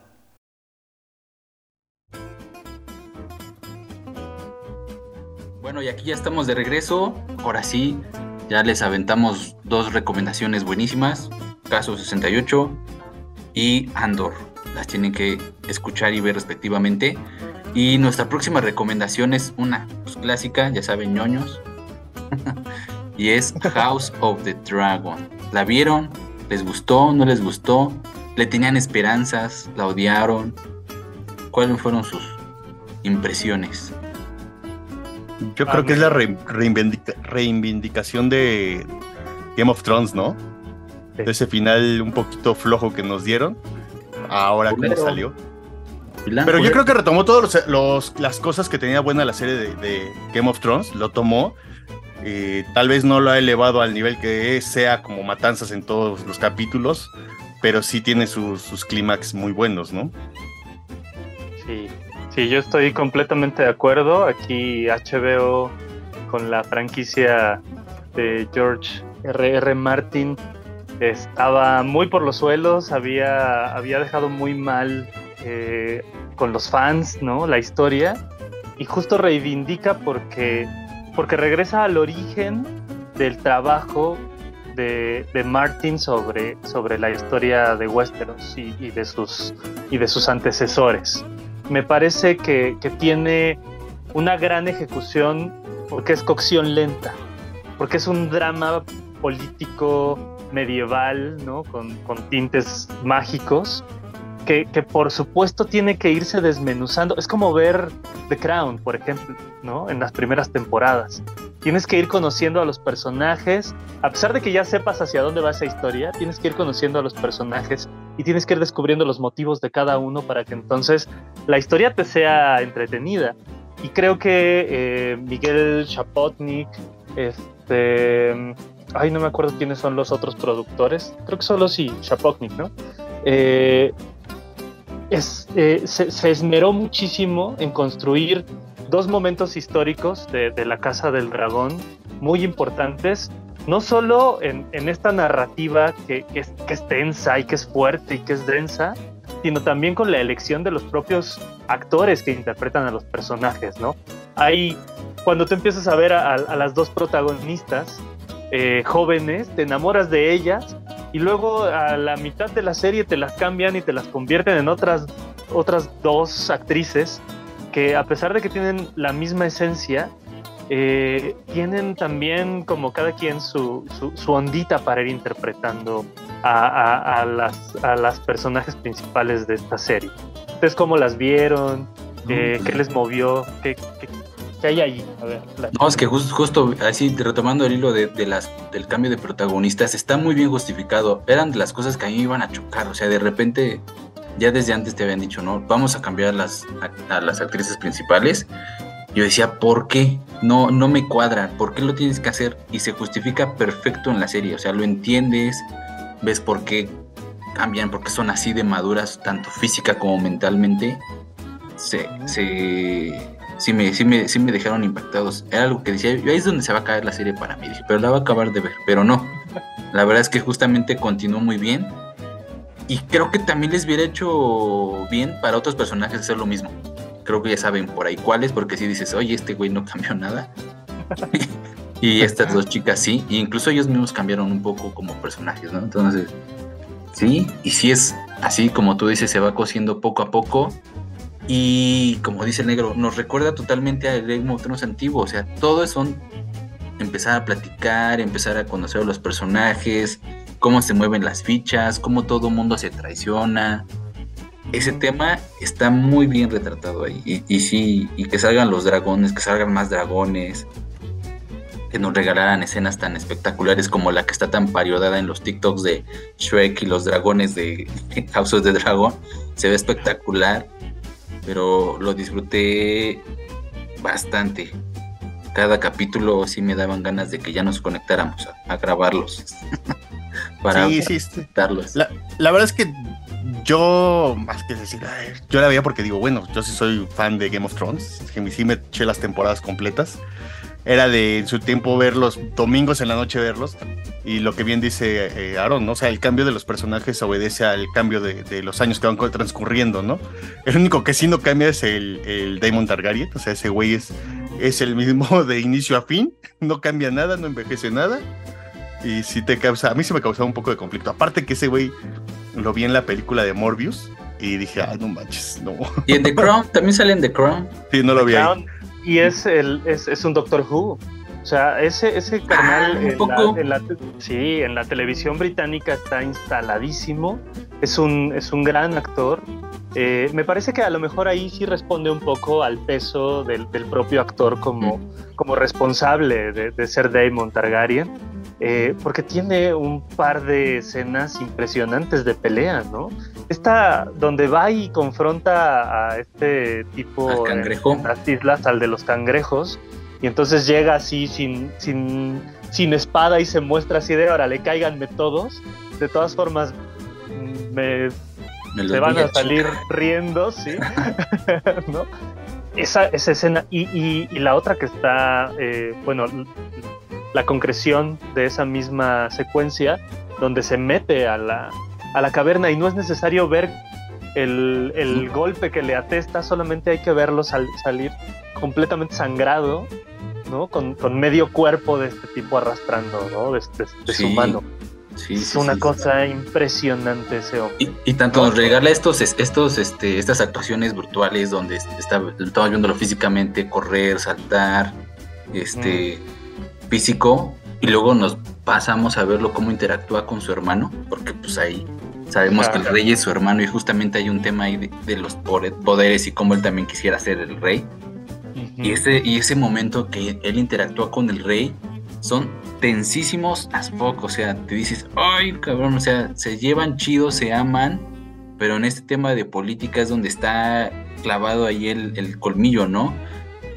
Bueno, y aquí ya estamos de regreso. Ahora sí, ya les aventamos dos recomendaciones buenísimas. Caso 68 y Andor. Las tienen que escuchar y ver respectivamente. Y nuestra próxima recomendación es una pues, clásica, ya saben, ñoños. y es House of the Dragon. ¿La vieron? ¿Les gustó? ¿No les gustó? le tenían esperanzas, la odiaron. ¿Cuáles fueron sus impresiones? Yo creo que es la reivindicación de Game of Thrones, ¿no? ese final un poquito flojo que nos dieron. Ahora cómo salió. Pero yo creo que retomó todas las cosas que tenía buena la serie de, Game of Thrones. Lo tomó. Eh, tal vez no lo ha elevado al nivel que sea como matanzas en todos los capítulos pero sí tiene sus, clímax muy buenos, ¿no? Sí, sí, yo estoy completamente de acuerdo. Aquí HBO con la franquicia de George R.R. R. Martin estaba muy por los suelos, había, había dejado muy mal eh, con los fans, ¿no? La historia. Y justo reivindica porque, porque regresa al origen del trabajo de, Martin sobre, sobre la historia de Westeros y, de, sus, y de sus antecesores. Me parece que, tiene una gran ejecución porque es cocción lenta, porque es un drama político medieval, ¿no? con, tintes mágicos, que, que, por supuesto tiene que irse desmenuzando. Es como ver The Crown, por ejemplo, ¿no? en las primeras temporadas tienes que ir conociendo a los personajes, a pesar de que ya sepas hacia dónde va esa historia, tienes que ir conociendo a los personajes y tienes que ir descubriendo los motivos de cada uno para que entonces la historia te sea entretenida. Y creo que eh, Miguel Chapotnik, este, ay, no me acuerdo quiénes son los otros productores, creo que solo sí, Chapotnik, ¿no? Eh, eh, se esmeró muchísimo en construir dos momentos históricos de, la Casa del Dragón muy importantes, no solo en, esta narrativa que, es, que tensa y que es fuerte y que es densa, sino también con la elección de los propios actores que interpretan a los personajes, ¿no? Hay, cuando tú empiezas a ver a, las dos protagonistas eh, jóvenes, te enamoras de ellas y luego a la mitad de la serie te las cambian y te las convierten en otras, otras dos actrices que a pesar de que tienen la misma esencia, eh, tienen también como cada quien su, su, ondita para ir interpretando a, las, a las personajes principales de esta serie. Ustedes cómo las vieron, eh, qué les movió, qué, hay ahí. A ver, no, es que justo, así retomando el hilo de, las, del cambio de protagonistas, está muy bien justificado. Eran de las cosas que a mí me iban a chocar, o sea, de repente ya desde antes te habían dicho, ¿no? Vamos a cambiar las, a, las actrices principales. Yo decía, ¿por qué? No, no me cuadra, ¿por qué lo tienes que hacer? Y se justifica perfecto en la serie, o sea, lo entiendes, ves por qué cambian, por qué son así de maduras, tanto física como mentalmente. Se, se, sí, me, sí, me, sí me dejaron impactados. Era algo que decía, yo ahí es donde se va a caer la serie para mí, dije, pero la va a acabar de ver, pero no. La verdad es que justamente continuó muy bien y creo que también les hubiera hecho bien para otros personajes hacer lo mismo. Creo que ya saben por ahí cuáles, porque si dices, oye, este güey no cambió nada. y estas dos chicas sí, e incluso ellos mismos cambiaron un poco como personajes, ¿no? Entonces, sí, y si es así como tú dices, se va cociendo poco a poco. Y como dice negro, nos recuerda totalmente a Game of Thrones antiguo. O sea, todo son empezar a platicar, empezar a conocer a los personajes, cómo se mueven las fichas, cómo todo mundo se traiciona. Ese tema está muy bien retratado ahí. Y, sí, y que salgan los dragones, que salgan más dragones. que nos regalaran escenas tan espectaculares como la que está tan parodiada en los TikToks de Shrek y los dragones de House of the Dragon. Se ve espectacular, pero lo disfruté bastante. Cada capítulo sí me daban ganas de que ya nos conectáramos a, grabarlos. para sí, sí, La, la verdad es que yo, más que decir, yo la veía porque digo, bueno, yo sí soy fan de Game of Thrones, que sí me eché las temporadas completas. Era de en su tiempo ver los domingos en la noche verlos. Y lo que bien dice eh, Aaron, ¿no? O sea, el cambio de los personajes obedece al cambio de, los años que van transcurriendo, ¿no? El único que sí no cambia es el, el Daemon Targaryen. O sea, ese güey es, es el mismo de inicio a fin. No cambia nada, no envejece nada. Y sí te causa, a mí se me causaba un poco de conflicto. Aparte que ese güey lo vi en la película de Morbius y dije, ah, no manches, no. Y en The Crown, también sale en The Crown. Sí, no lo vi ahí. Y es, el, es, es un Doctor Who. O sea, ese, ese carnal ah, en, la, sí, en la televisión británica está instaladísimo. Es un, es un gran actor. Eh, me parece que a lo mejor ahí sí responde un poco al peso del, del propio actor como, mm. como responsable de, de ser Daemon Targaryen eh, porque tiene un par de escenas impresionantes de pelea, ¿no? Esta donde va y confronta a este tipo en las islas, al de los cangrejos, y entonces llega así sin, sin, sin espada y se muestra así de ahora, le caiganme todos. De todas formas, mm, me, se van a salir riendo, ¿sí? ¿no? Esa, esa escena y, y, y, la otra que está, eh, bueno, la concreción de esa misma secuencia donde se mete a la, a la caverna y no es necesario ver el, golpe que le atesta, solamente hay que verlo salir completamente sangrado, ¿no? Con, medio cuerpo de este tipo arrastrando, ¿no? De, su mano. es una cosa impresionante ese hombre. Y, tanto nos regala estos, estos, este, estas actuaciones virtuales donde está, estamos viéndolo físicamente, correr, saltar, este, físico y luego nos pasamos a verlo cómo interactúa con su hermano, porque pues ahí sabemos que el rey es su hermano y justamente hay un tema ahí de, los poderes y cómo él también quisiera ser el rey. y, ese, y ese momento que él interactúa con el rey son tensísimos as fuck, o sea, te dices, ay cabrón, o sea, se llevan chidos, se aman, pero en este tema de política es donde está clavado ahí el, el colmillo, ¿no?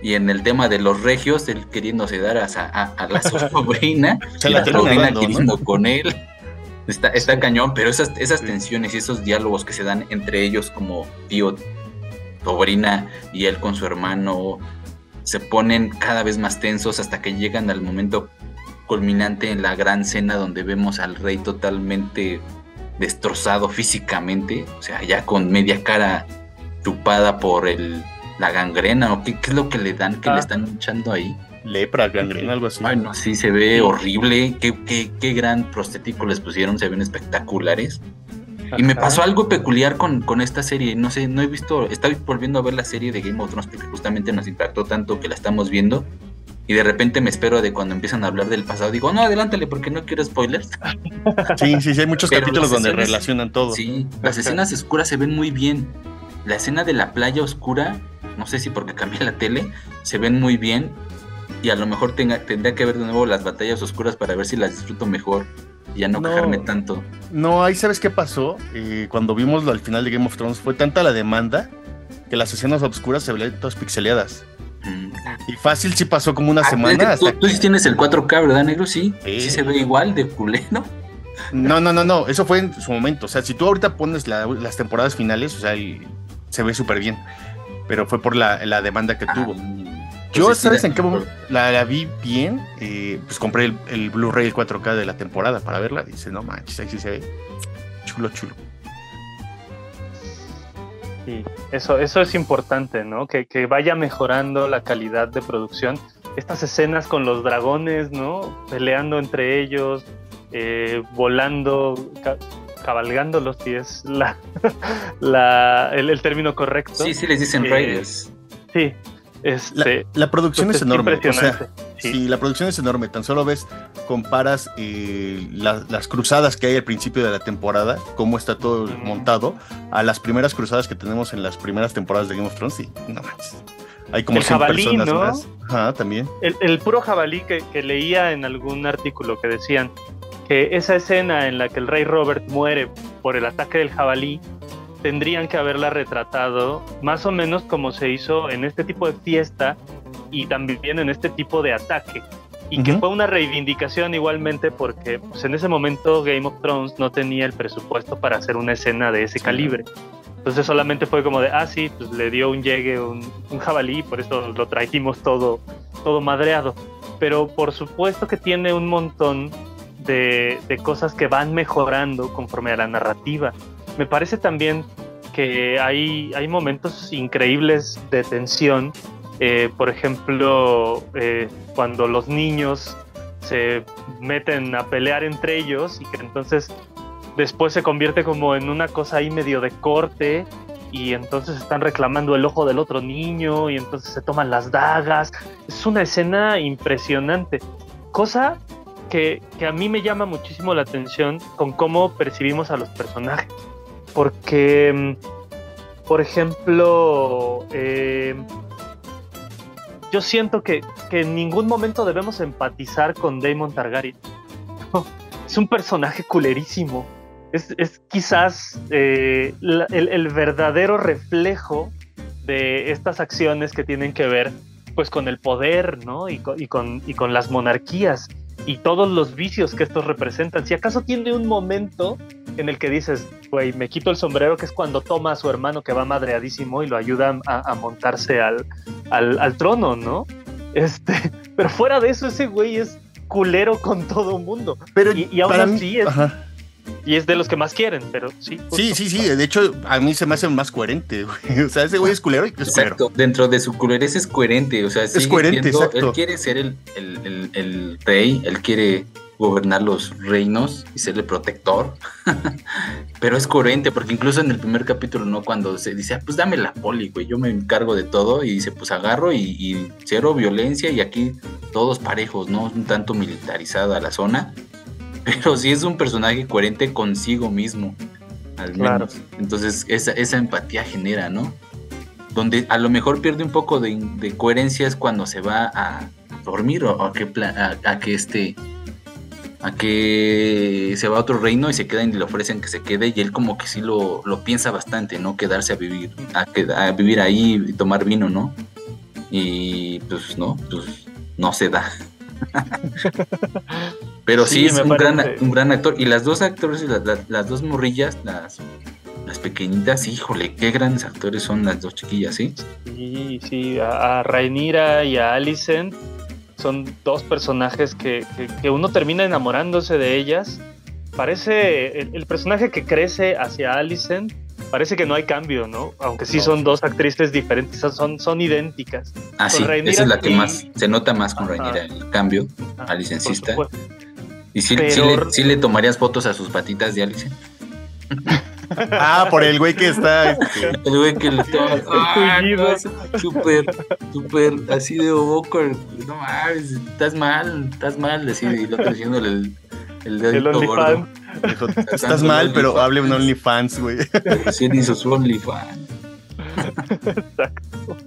y en el tema de los regios, él queriéndose dar a, a, la sobrina, y la, sobrina queriendo con él. Está, está cañón, pero esas, esas tensiones y esos diálogos que se dan entre ellos como tío, sobrina y él con su hermano, se ponen cada vez más tensos hasta que llegan al momento culminante en la gran cena donde vemos al rey totalmente destrozado físicamente, o sea, ya con media cara chupada por el la gangrena o qué, es lo que le dan, que le ah. están echando ahí. Lepra, gangrena, algo así. Ay, no, sí, se ve horrible. Qué, qué, qué, gran prostético les pusieron, se ven espectaculares. Y me pasó algo peculiar con, con, esta serie. No sé, no he visto. Estoy volviendo a ver la serie de Game of Thrones porque justamente nos impactó tanto que la estamos viendo. Y de repente me espero de cuando empiezan a hablar del pasado. Digo, no, adelántale porque no quiero spoilers. Sí, sí, sí, hay muchos capítulos donde relacionan todo. Sí, las escenas oscuras se ven muy bien. La escena de la playa oscura no sé si porque cambié la tele, se ven muy bien y a lo mejor tenga, tendría que ver de nuevo las batallas oscuras para ver si las disfruto mejor y ya no, quejarme tanto. No, ahí sabes qué pasó. Eh, cuando vimos al final de Game of Thrones fue tanta la demanda que las escenas oscuras se veían todas pixeleadas. Mm. Y fácil sí pasó como una ah, semana. Tú, tú, sí tienes el 4K, ¿verdad, negro? Sí. Sí, se ve igual de culero. No, no, no, no. Eso fue en su momento. O sea, si tú ahorita pones las temporadas finales, o sea, se ve súper bien pero fue por la, demanda que ah, tuvo. Yo, pues ¿sabes en qué momento? La, vi bien, eh, pues compré el, el Blu-ray 4K de la temporada para verla. Dice, no manches, ahí sí se ve chulo, chulo. Sí, eso, eso es importante, ¿no? Que, vaya mejorando la calidad de producción. Estas escenas con los dragones, ¿no? Peleando entre ellos, eh, volando, cabalgando los pies la, la, el, término correcto. Sí, sí, les dicen eh, Sí. Este, la, producción pues, es, enorme. O sea, sí. la producción es enorme. Tan solo ves, comparas eh, las cruzadas que hay al principio de la temporada, cómo está todo montado, a las primeras cruzadas que tenemos en las primeras temporadas de Game of Thrones. Y no más. Hay como el jabalí, ¿no? Ajá, también. El, puro jabalí que, que, leía en algún artículo que decían que esa escena en la que el rey Robert muere por el ataque del jabalí, tendrían que haberla retratado más o menos como se hizo en este tipo de fiesta y también en este tipo de ataque. Y que fue una reivindicación igualmente porque pues, en ese momento Game of Thrones no tenía el presupuesto para hacer una escena de ese calibre. Entonces solamente fue como de, ah, sí, pues le dio un llegue, un, un jabalí, por eso lo trajimos todo, todo madreado. Pero por supuesto que tiene un montón de, de cosas que van mejorando conforme a la narrativa. Me parece también que hay, hay momentos increíbles de tensión eh, por ejemplo, eh, cuando los niños se meten a pelear entre ellos y que entonces después se convierte como en una cosa ahí medio de corte y entonces están reclamando el ojo del otro niño y entonces se toman las dagas. Es una escena impresionante, cosa que, que a mí me llama muchísimo la atención con cómo percibimos a los personajes. Porque, mm, por ejemplo, eh, yo siento que, en ningún momento debemos empatizar con Daemon Targaryen. es un personaje culerísimo. Es, quizás eh, el, verdadero reflejo de estas acciones que tienen que ver pues con el poder, ¿no? Y con, y con, y con las monarquías y todos los vicios que estos representan. Si acaso tiene un momento en el que dices, güey, me quito el sombrero, que es cuando toma a su hermano que va madreadísimo y lo ayuda a, montarse al, al, trono, ¿no? Este, pero fuera de eso, ese güey es culero con todo mundo. Pero y, y aún así es, y es de los que más quieren, pero sí. Sí, sí, sí. De hecho, a mí se me hace más coherente, güey. O sea, ese güey es culero y es Exacto. Dentro de su culerez es coherente. O sea, es coherente, exacto. Él quiere ser el, el, el, rey, él quiere gobernar los reinos y ser el protector. Pero es coherente, porque incluso en el primer capítulo, ¿no? Cuando se dice, ah, pues dame la poli, güey, yo me encargo de todo. Y dice, pues agarro y, y cero violencia y aquí todos parejos, ¿no? Un tanto militarizada la zona pero sí es un personaje coherente consigo mismo, al menos. Entonces esa, esa empatía genera, ¿no? Donde a lo mejor pierde un poco de, coherencia es cuando se va a dormir o a que, a, que este a que se va a otro reino y se queda y le ofrecen que se quede y él como que sí lo, lo piensa bastante, ¿no? Quedarse a vivir, a, a, vivir ahí y tomar vino, ¿no? Y pues no, pues no se da. Pero sí, es un gran, un gran, actor. Y las dos actores, las, dos morrillas, las, las pequeñitas, híjole, qué grandes actores son las dos chiquillas, ¿sí? Sí, sí, a, Rainira y a Alicent son dos personajes que, uno termina enamorándose de ellas. Parece el, personaje que crece hacia Alicent parece que no hay cambio, ¿no? Aunque sí son dos actrices diferentes, son, son idénticas. Ah, sí, esa es la que más se nota más con Rainira el cambio a licencista. ¿Y si, le, tomarías fotos a sus patitas de Alice? ah, por el güey que está. Este, el güey que le toma. Ah, súper, súper, así de boca. No mames, estás mal, estás mal. Así, y lo otro haciéndole el, el dedito gordo. estás mal, pero hable un OnlyFans, güey. Recién hizo su OnlyFans. Exacto.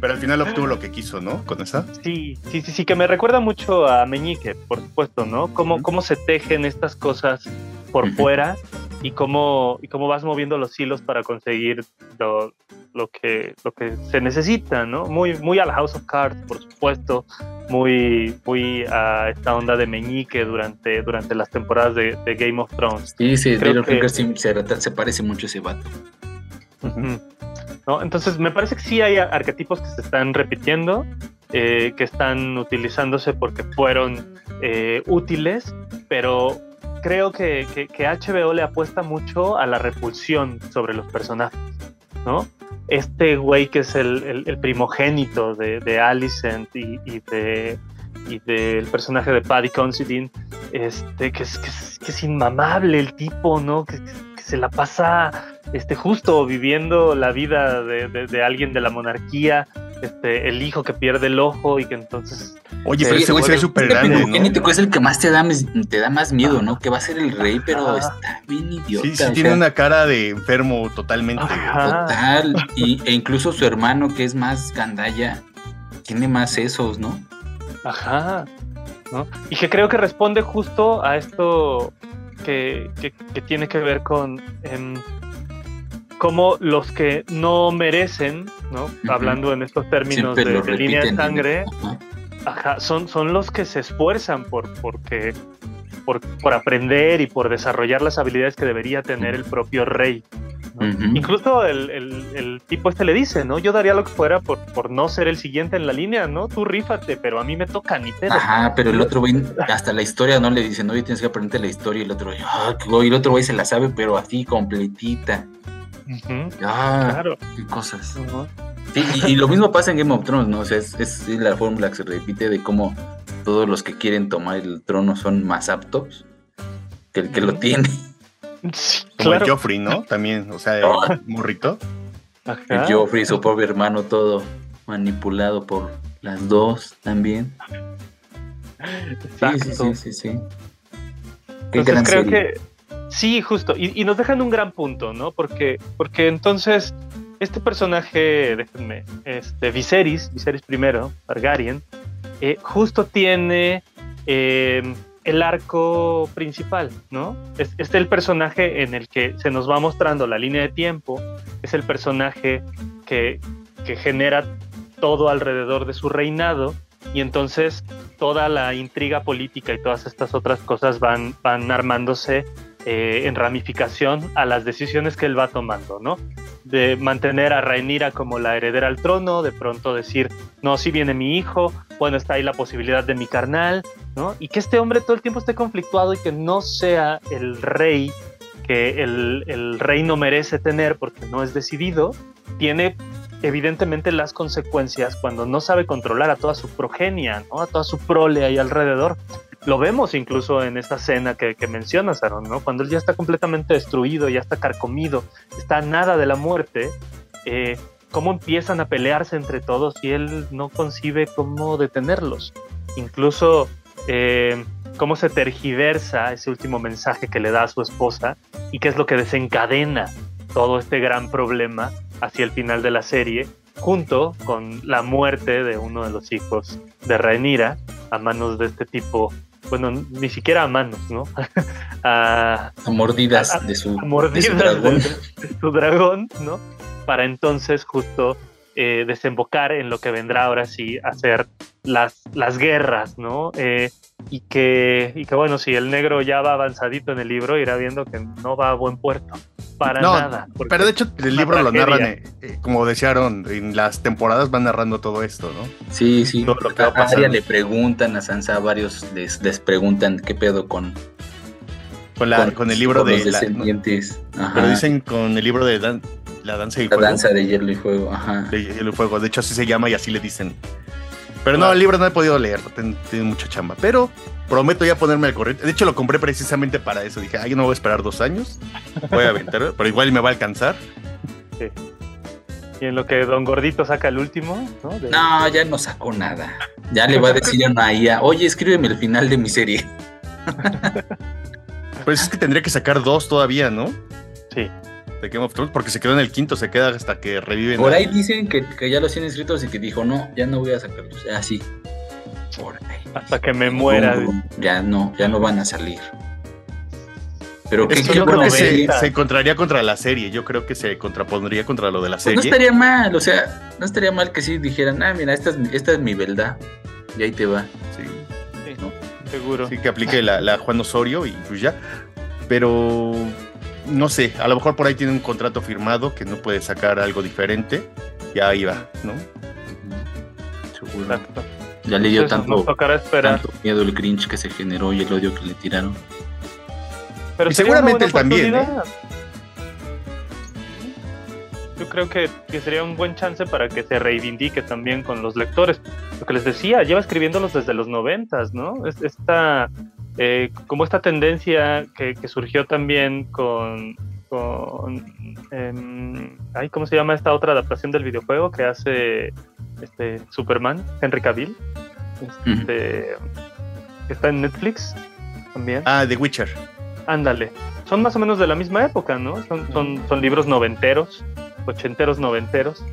Pero al final obtuvo lo que quiso, ¿no? Con esa. Sí, sí, sí, sí, que me recuerda mucho a Meñique, por supuesto, ¿no? Cómo, cómo se tejen estas cosas por fuera y cómo, y cómo vas moviendo los hilos para conseguir lo, lo, que, lo que se necesita, ¿no? Muy, muy a la House of Cards, por supuesto, muy, muy a esta onda de Meñique durante, durante las temporadas de, Game of Thrones. Sí, sí, Creo que... se, se, parece mucho a ese vato. ¿No? Entonces, me parece que sí hay arquetipos que se están repitiendo, eh, que están utilizándose porque fueron eh, útiles, pero creo que, que, HBO le apuesta mucho a la repulsión sobre los personajes, ¿no? Este güey que es el, el, primogénito de, de Alicent y, de y del personaje de Paddy Considine, este, que es, que es, que es inmamable el tipo, ¿no? Se la pasa este, justo viviendo la vida de, de, alguien de la monarquía, este, el hijo que pierde el ojo y que entonces... Oye, pero ese güey se ve súper grande, ¿no? Es el que más te da, te da más miedo, ¿no? Que va a ser el rey, pero está bien idiota. Sí, sí tiene una cara de enfermo totalmente. Total. Y, e incluso su hermano, que es más gandalla, tiene más esos, ¿no? Ajá. ¿no? Y que creo que responde justo a esto que, que, que tiene que ver con em, cómo los que no merecen, ¿no? Hablando en estos términos Siempre de, línea de sangre, Ajá. Ajá, son, son los que se esfuerzan por, porque, por, por aprender y por desarrollar las habilidades que debería tener el propio rey. Incluso el, el- el tipo este le dice, ¿no? Yo daría lo que fuera por, por no ser el siguiente en la línea, ¿no? Tú rífate, pero a mí me toca ni pedo. Ajá, pero el otro güey, hasta la historia no le dice, no, tienes que aprenderte la historia. Y el otro güey, ah, güey, el otro güey se la sabe, pero así completita. Ah, claro. qué cosas. Sí, y, y lo mismo pasa en Game of Thrones, ¿no? O sea, es, es la fórmula que se repite de cómo todos los que quieren tomar el trono son más aptos que el que lo tiene. Sí, Como claro. el Joffrey, ¿no? También, o sea, el Ah. morrito. Ajá. El Joffrey, su pobre hermano, todo manipulado por las dos también. Sí, sí, Exacto. sí, sí, sí. Qué Entonces gran creo serie. que sí, justo. Y, y nos dejan un gran punto, ¿no? Porque, porque entonces este personaje, déjenme, este Viserys, Viserys primero, Targaryen, eh, justo tiene eh, el arco principal, ¿no? Es, es el personaje en el que se nos va mostrando la línea de tiempo, es el personaje que, que genera todo alrededor de su reinado y entonces toda la intriga política y todas estas otras cosas van, van armándose eh, en ramificación a las decisiones que él va tomando, ¿no? De mantener a Rhaenyra como la heredera al trono, de pronto decir, no, si viene mi hijo, bueno, está ahí la posibilidad de mi carnal, ¿no? Y que este hombre todo el tiempo esté conflictuado y que no sea el rey que el, el reino merece tener porque no es decidido, tiene evidentemente las consecuencias cuando no sabe controlar a toda su progenia, ¿no? a toda su prole ahí alrededor. Lo vemos incluso en esta escena que, que mencionas, ¿no? cuando él ya está completamente destruido, ya está carcomido, está nada de la muerte, eh, cómo empiezan a pelearse entre todos y él no concibe cómo detenerlos. Incluso eh, cómo se tergiversa ese último mensaje que le da a su esposa y qué es lo que desencadena todo este gran problema hacia el final de la serie, junto con la muerte de uno de los hijos de Rhaenyra a manos de este tipo, bueno, ni siquiera a manos, ¿no? a, A mordidas a- de su, a de mordidas su de, dragón. de- de su dragón, ¿no? Para entonces justo eh, desembocar en lo que vendrá ahora sí a ser las, las guerras, ¿no? Eh, y, que, y que bueno, si el negro ya va avanzadito en el libro, irá viendo que no va a buen puerto. Para No, nada. Pero de hecho, el libro lo narran, eh, eh, como decían, en las temporadas van narrando todo esto, ¿no? Sí, sí. Todo lo que va a pasando. le preguntan, a Sansa varios les, les preguntan qué pedo con, Con, la, con, el libro con de. los la- descendientes. Ajá. pero dicen con el libro de Dan- La danza y la fuego. danza de hielo y fuego. Ajá. de Hielo y Fuego. De hecho, así se llama y así le dicen. Pero no, el libro no he podido leer, tiene mucha chamba. Pero prometo ya ponerme al corriente. De hecho, lo compré precisamente para eso. Dije, ay, no voy a esperar dos años. Voy a aventar, pero igual me va a alcanzar. Y en lo que Don Gordito saca el último, ¿no? De- No, ya no sacó nada. Ya le va a decir a una IA, oye, escríbeme el final de mi serie. Pues es que tendría que sacar dos todavía, ¿no? Sí. De Game of Thrones, porque se quedó en el quinto, se queda hasta que reviven. Por a- ahí dicen que, que ya los tiene escritos y que dijo, no, ya no voy a sacarlos. Así. Por ahí. Hasta que me muera. Ya no, ya no van a salir. Pero yo creo que se, se encontraría contra la serie. Yo creo que se contrapondría contra lo de la Pues no serie. estaría mal, o sea, no estaría mal que sí dijeran, ah, mira, esta es mi, esta es mi verdad. Y ahí te va. Sí. Sí, ¿no? seguro. Sí, que aplique la, la Juan Osorio y pues ya. Pero no sé, a lo mejor por ahí tiene un contrato firmado que no puede sacar algo diferente. Ya ahí va, ¿no? Seguro. Exacto. Ya le dio tanto, miedo el cringe que se generó y el odio que le tiraron. Pero Y seguramente él también, oportunidad. Yo creo que, que sería un buen chance para que se reivindique también con los lectores. Lo que les decía, lleva escribiéndolos desde los noventas, ¿no? Es, esta, eh, como esta tendencia que, que surgió también con, con em, ay, ¿cómo se llama esta otra adaptación del videojuego que hace este Superman, Henry Cavill? Este, que está en Netflix también. Ah, The Witcher. Ándale. Son más o menos de la misma época, ¿no? Son, son, son libros noventeros, ochenteros, noventeros.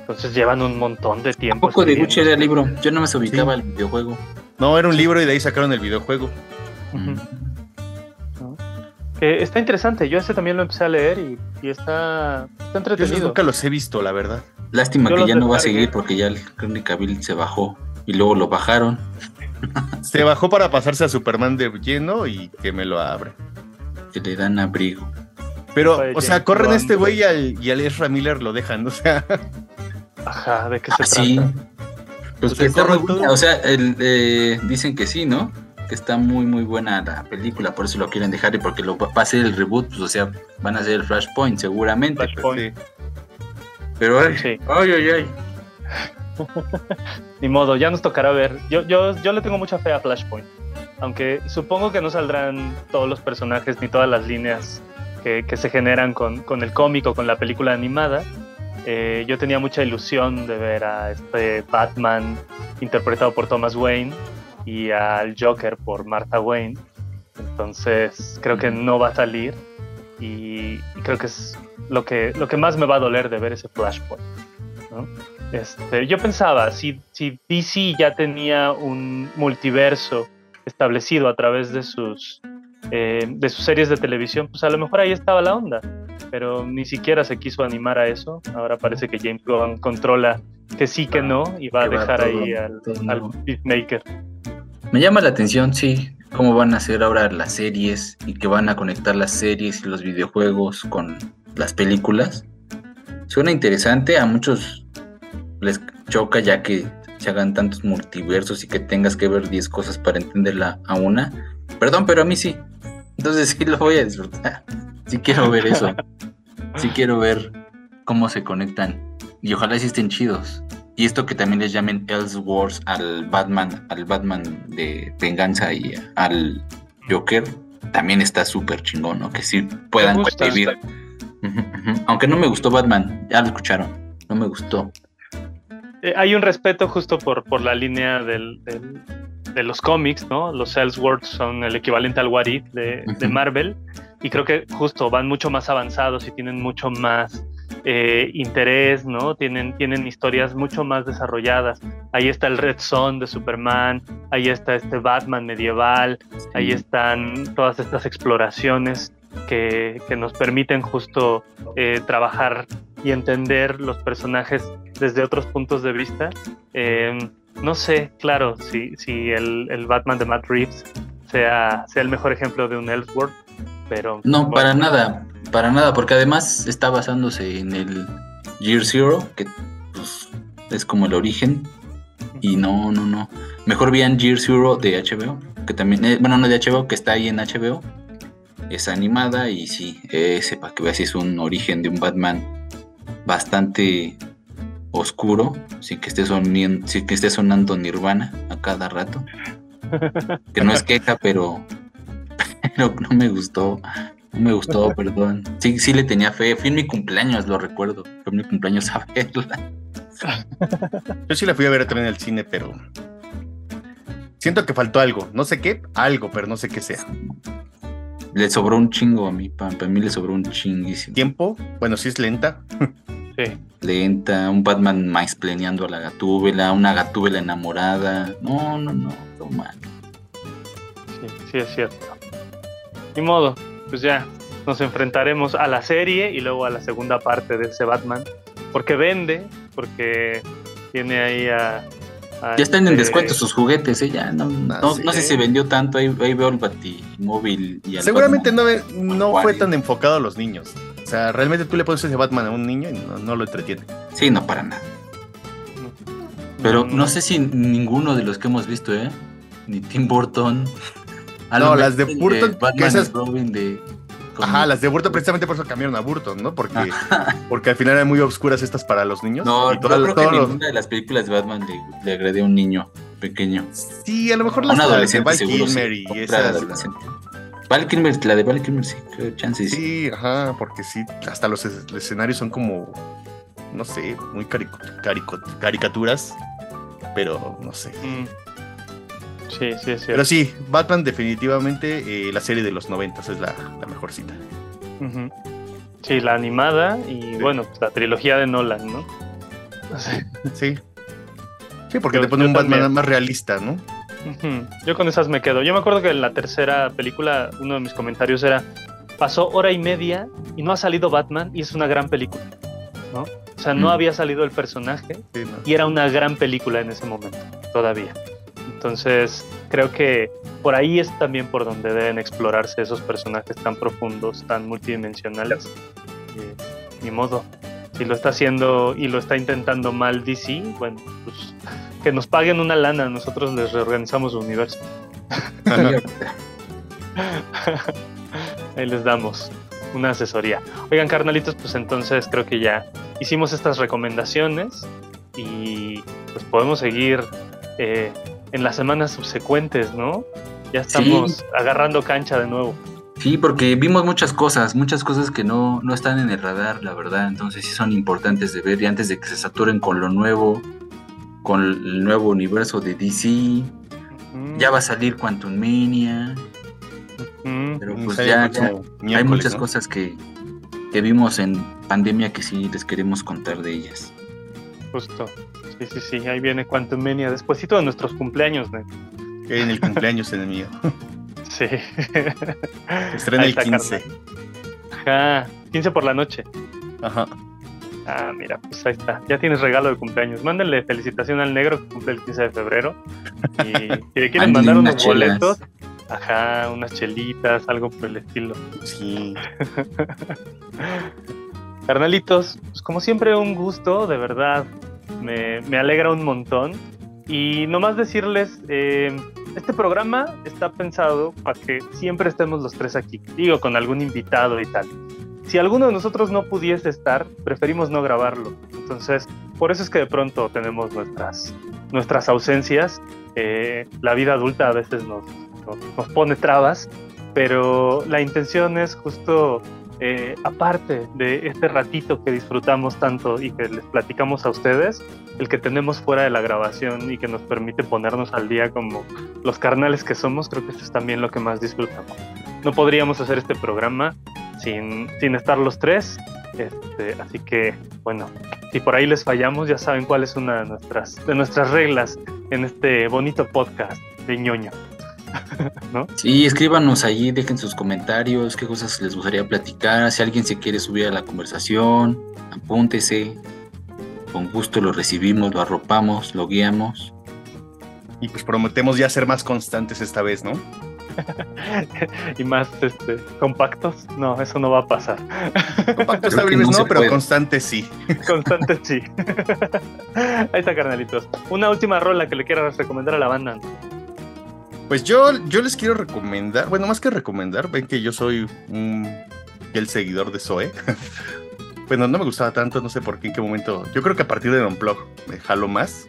Entonces llevan un montón de Un tiempo. poco de. Gucci era el libro. Yo no me ubicaba el videojuego. No, era un libro y de ahí sacaron el videojuego. Que está interesante. Yo ese también lo empecé a leer y, y está, está Yo entretenido. nunca los he visto, la verdad. Lástima Yo que ya no va a seguir porque ya el Henry Cavill se bajó y luego lo bajaron. Se bajó para pasarse a Superman de lleno y que me lo abre. Que le dan abrigo. Pero, o sea, corren este güey y al, y al Ezra Miller lo dejan, o sea, Ajá, ¿de qué se trata? Pues está corre muy buena. todo. O sea, el, eh, dicen que sí, ¿no? Que está muy, muy buena la película, por eso lo quieren dejar y porque lo va a ser el reboot, pues, o sea, van a hacer el Flashpoint seguramente. Flashpoint. sí. Pero, ay, Sí. ay, ay, ay. Ni modo, ya nos tocará ver. Yo, yo, yo le tengo mucha fe a Flashpoint. Aunque supongo que no saldrán todos los personajes ni todas las líneas que, que se generan con, con el cómic o con la película animada. Eh, yo tenía mucha ilusión de ver a este Batman interpretado por Thomas Wayne y al Joker por Martha Wayne. Entonces creo que no va a salir y, y creo que es lo que, lo que más me va a doler de ver ese Flashpoint. ¿no? Este, yo pensaba, si, si DC ya tenía un multiverso establecido a través de sus, eh, de sus series de televisión, pues a lo mejor ahí estaba la onda, pero ni siquiera se quiso animar a eso. Ahora parece que James Gunn controla que sí, que no, y va a dejar ahí al, al Beatmaker. Me llama la atención, sí, cómo van a hacer ahora las series y que van a conectar las series y los videojuegos con las películas. Suena interesante, a muchos les choca ya que se hagan tantos multiversos y que tengas que ver 10 cosas para entenderla a una. Perdón, pero a mí sí. Entonces sí lo voy a disfrutar. Sí quiero ver eso. Sí quiero ver cómo se conectan. Y ojalá sí chidos. Y esto que también les llamen Elseworlds al Batman, al Batman de Venganza y al Joker, también está súper chingón, ¿no? Que sí puedan convivir. Aunque no me gustó Batman, ya lo escucharon. No me gustó. Eh, hay un respeto justo por, por la línea del, del- de los cómics, ¿no? Los Elseworlds son el equivalente al What If de. Marvel y creo que justo van mucho más avanzados y tienen mucho más eh, interés, ¿no? Tienen, tienen historias mucho más desarrolladas. Ahí está el Red Son de Superman, ahí está este Batman medieval, ahí están todas estas exploraciones que, que nos permiten justo eh, trabajar y entender los personajes desde otros puntos de vista. Eh, no sé, claro, si, si el, el Batman de Matt Reeves sea, sea el mejor ejemplo de un Elseworld, pero... No, bueno, para nada, para nada, porque además está basándose en el Year Zero, que pues, es como el origen, y no, no, no. Mejor vean Year Zero de HBO, que también, eh, bueno, no de HBO, que está ahí en HBO, es animada y sí, ese para que veas si es un origen de un Batman bastante oscuro, sin que esté sonando, sin que esté sonando Nirvana a cada rato. Que no es queja, pero, pero no me gustó. No me gustó, perdón. Sí, sí le tenía fe. Fui en mi cumpleaños, lo recuerdo. Fue en mi cumpleaños a verla. Yo sí la fui a ver también en el cine, pero siento que faltó algo. No sé qué, algo, pero no sé qué sea. Le sobró un chingo a mí, para, mí le sobró un chinguísimo. Tiempo, bueno, sí es lenta. sí. Lenta, un Batman más planeando a la gatúbela, una gatúbela enamorada. No, no, no, no mal. Sí, sí es cierto. Ni modo, pues ya nos enfrentaremos a la serie y luego a la segunda parte de ese Batman. Porque vende, porque tiene ahí a... a Ya están en este- descuento sus juguetes, ¿eh? Ya no, no, sí. no sé si vendió tanto. Ahí, ahí veo el batimóvil y al Seguramente Batman. no, no fue tan enfocado a los niños. O sea, realmente tú le pones ese Batman a un niño y no, no lo entretiene. Sí, no, para nada. Pero no sé si ninguno de los que hemos visto, ¿eh? Ni Tim Burton. A No, las de Burton, que Batman esas- Robin de. Ajá, las de Burton precisamente por eso cambiaron a Burton, ¿no? Porque, porque al final eran muy oscuras estas para los niños. No, y no todo- creo que todos los- ninguna de las películas de Batman le, le agredé a un niño pequeño. Sí, a lo mejor A las de Val. Kilmer sí, y esas. adolescente. Val Kilmer, la de Val Kilmer sí, creo, chance sí. Sí, ajá, porque sí, hasta los es- escenarios son como, no sé, muy carico- carico- caricaturas, pero no sé. Mm. Sí, sí es Pero sí, Batman definitivamente eh, la serie de los noventas es la, la mejor cita. Sí, la animada y Sí. bueno, pues la trilogía de Nolan, ¿no? Sí. Sí, porque te pone un Batman más realista, ¿no? Yo con esas me quedo. Yo me acuerdo que en la tercera película uno de mis comentarios era, pasó hora y media y no ha salido Batman y es una gran película, ¿no? O sea, no mm. había salido el personaje y era una gran película en ese momento, todavía. Entonces, creo que por ahí es también por donde deben explorarse esos personajes tan profundos, tan multidimensionales. Eh, ni modo. Si lo está haciendo y lo está intentando mal DC, bueno, pues que nos paguen una lana, nosotros les reorganizamos su universo. Ahí les damos una asesoría. Oigan, carnalitos, pues entonces creo que ya hicimos estas recomendaciones y pues podemos seguir eh, en las semanas subsecuentes, ¿no? Ya estamos agarrando cancha de nuevo. Sí, porque vimos muchas cosas, muchas cosas que no, no están en el radar, la verdad. Entonces sí son importantes de ver y antes de que se saturen con lo nuevo, con el nuevo universo de DC. Ya va a salir Quantum Mania. Pero pues ya, hay muchas cosas que, que vimos en pandemia que sí les queremos contar de ellas. Justo. Sí, sí, sí. Ahí viene Quantum Mania. Despuésito de nuestros cumpleaños, ¿no? En el cumpleaños enemigo. Sí. Estrena el 15. Ajá. 15 por la noche. Ajá. Ah, mira, pues ahí está. Ya tienes regalo de cumpleaños. Mándenle felicitación al negro que cumple el 15 de febrero. Y si le quieren mandar unos boletos, ajá, unas chelitas, algo por el estilo. Sí. Carnalitos, pues como siempre, un gusto, de verdad. Me, alegra un montón. Y nomás decirles, eh, este programa está pensado para que siempre estemos los tres aquí, digo, con algún invitado y tal. Si alguno de nosotros no pudiese estar, preferimos no grabarlo. Entonces, por eso es que de pronto tenemos nuestras, nuestras ausencias. Eh, la vida adulta a veces nos, nos pone trabas, pero la intención es justo eh, aparte de este ratito que disfrutamos tanto y que les platicamos a ustedes, el que tenemos fuera de la grabación y que nos permite ponernos al día como los carnales que somos, creo que eso es también lo que más disfrutamos. No podríamos hacer este programa sin, sin estar los tres, este, así que bueno, si por ahí les fallamos, ya saben cuál es una de nuestras, de nuestras reglas en este bonito podcast de ñoño. ¿no? Sí, escríbanos ahí, dejen sus comentarios, qué cosas les gustaría platicar, si alguien se quiere subir a la conversación, apúntese, con gusto lo recibimos, lo arropamos, lo guiamos. Y pues prometemos ya ser más constantes esta vez, ¿no? y más este, compactos, no, eso no va a pasar. Compactos no, no pero constantes sí. Constantes sí. Ahí está, carnalitos. Una última rola que le quieras recomendar a la banda. Pues yo, yo les quiero recomendar, bueno, más que recomendar, ven que yo soy un el seguidor de Zoe. bueno, no me gustaba tanto, no sé por qué, en qué momento. Yo creo que a partir de Don Plug me jalo más.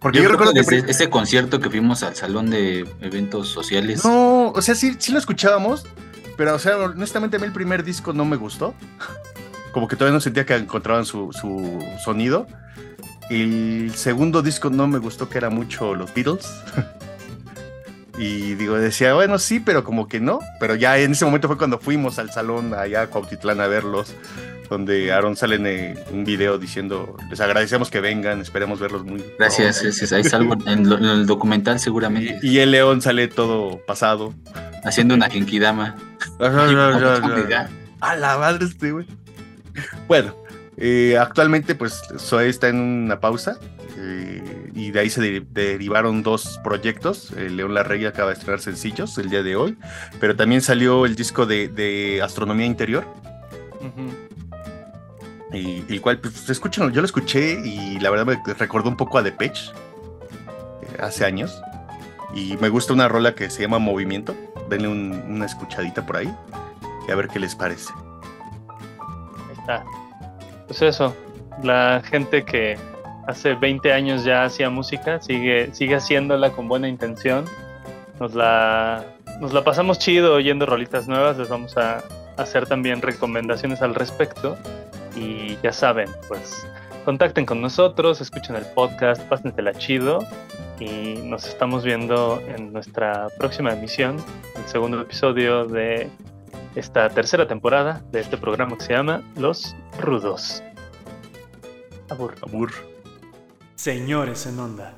Porque yo, recuerdo que ese, concierto que fuimos al salón de eventos sociales. No, o sea, sí, sí lo escuchábamos, pero o sea, honestamente a mí el primer disco no me gustó. Como que todavía no sentía que encontraban su, su sonido. El segundo disco no me gustó, que era mucho los Beatles. Y digo, decía, bueno, sí, pero como que no. Pero ya en ese momento fue cuando fuimos al salón allá a Cuautitlán a verlos, donde Aaron sale en un video diciendo, les agradecemos que vengan, esperemos verlos muy. Gracias, gracias. Ahí salgo en, el documental seguramente. Y, el león sale todo pasado. Haciendo una genkidama. a la madre este, güey. Bueno, eh, actualmente pues Zoe está en una pausa eh, y de ahí se derivaron dos proyectos. Eh, León Larregui acaba de estrenar sencillos el día de hoy, pero también salió el disco de, Astronomía Interior. y, el cual, pues, escuchen, yo lo escuché y la verdad me recordó un poco a Depeche eh, hace años. Y me gusta una rola que se llama Movimiento. Denle una escuchadita por ahí y a ver qué les parece. Ahí está. Pues eso, la gente que hace 20 años ya hacía música, sigue, sigue haciéndola con buena intención. Nos la, nos la pasamos chido oyendo rolitas nuevas, les vamos a hacer también recomendaciones al respecto. Y ya saben, pues contacten con nosotros, escuchen el podcast, pásensela chido y nos estamos viendo en nuestra próxima emisión, el segundo episodio de esta tercera temporada de este programa que se llama Los Rudos. Abur. Abur. Señores en onda.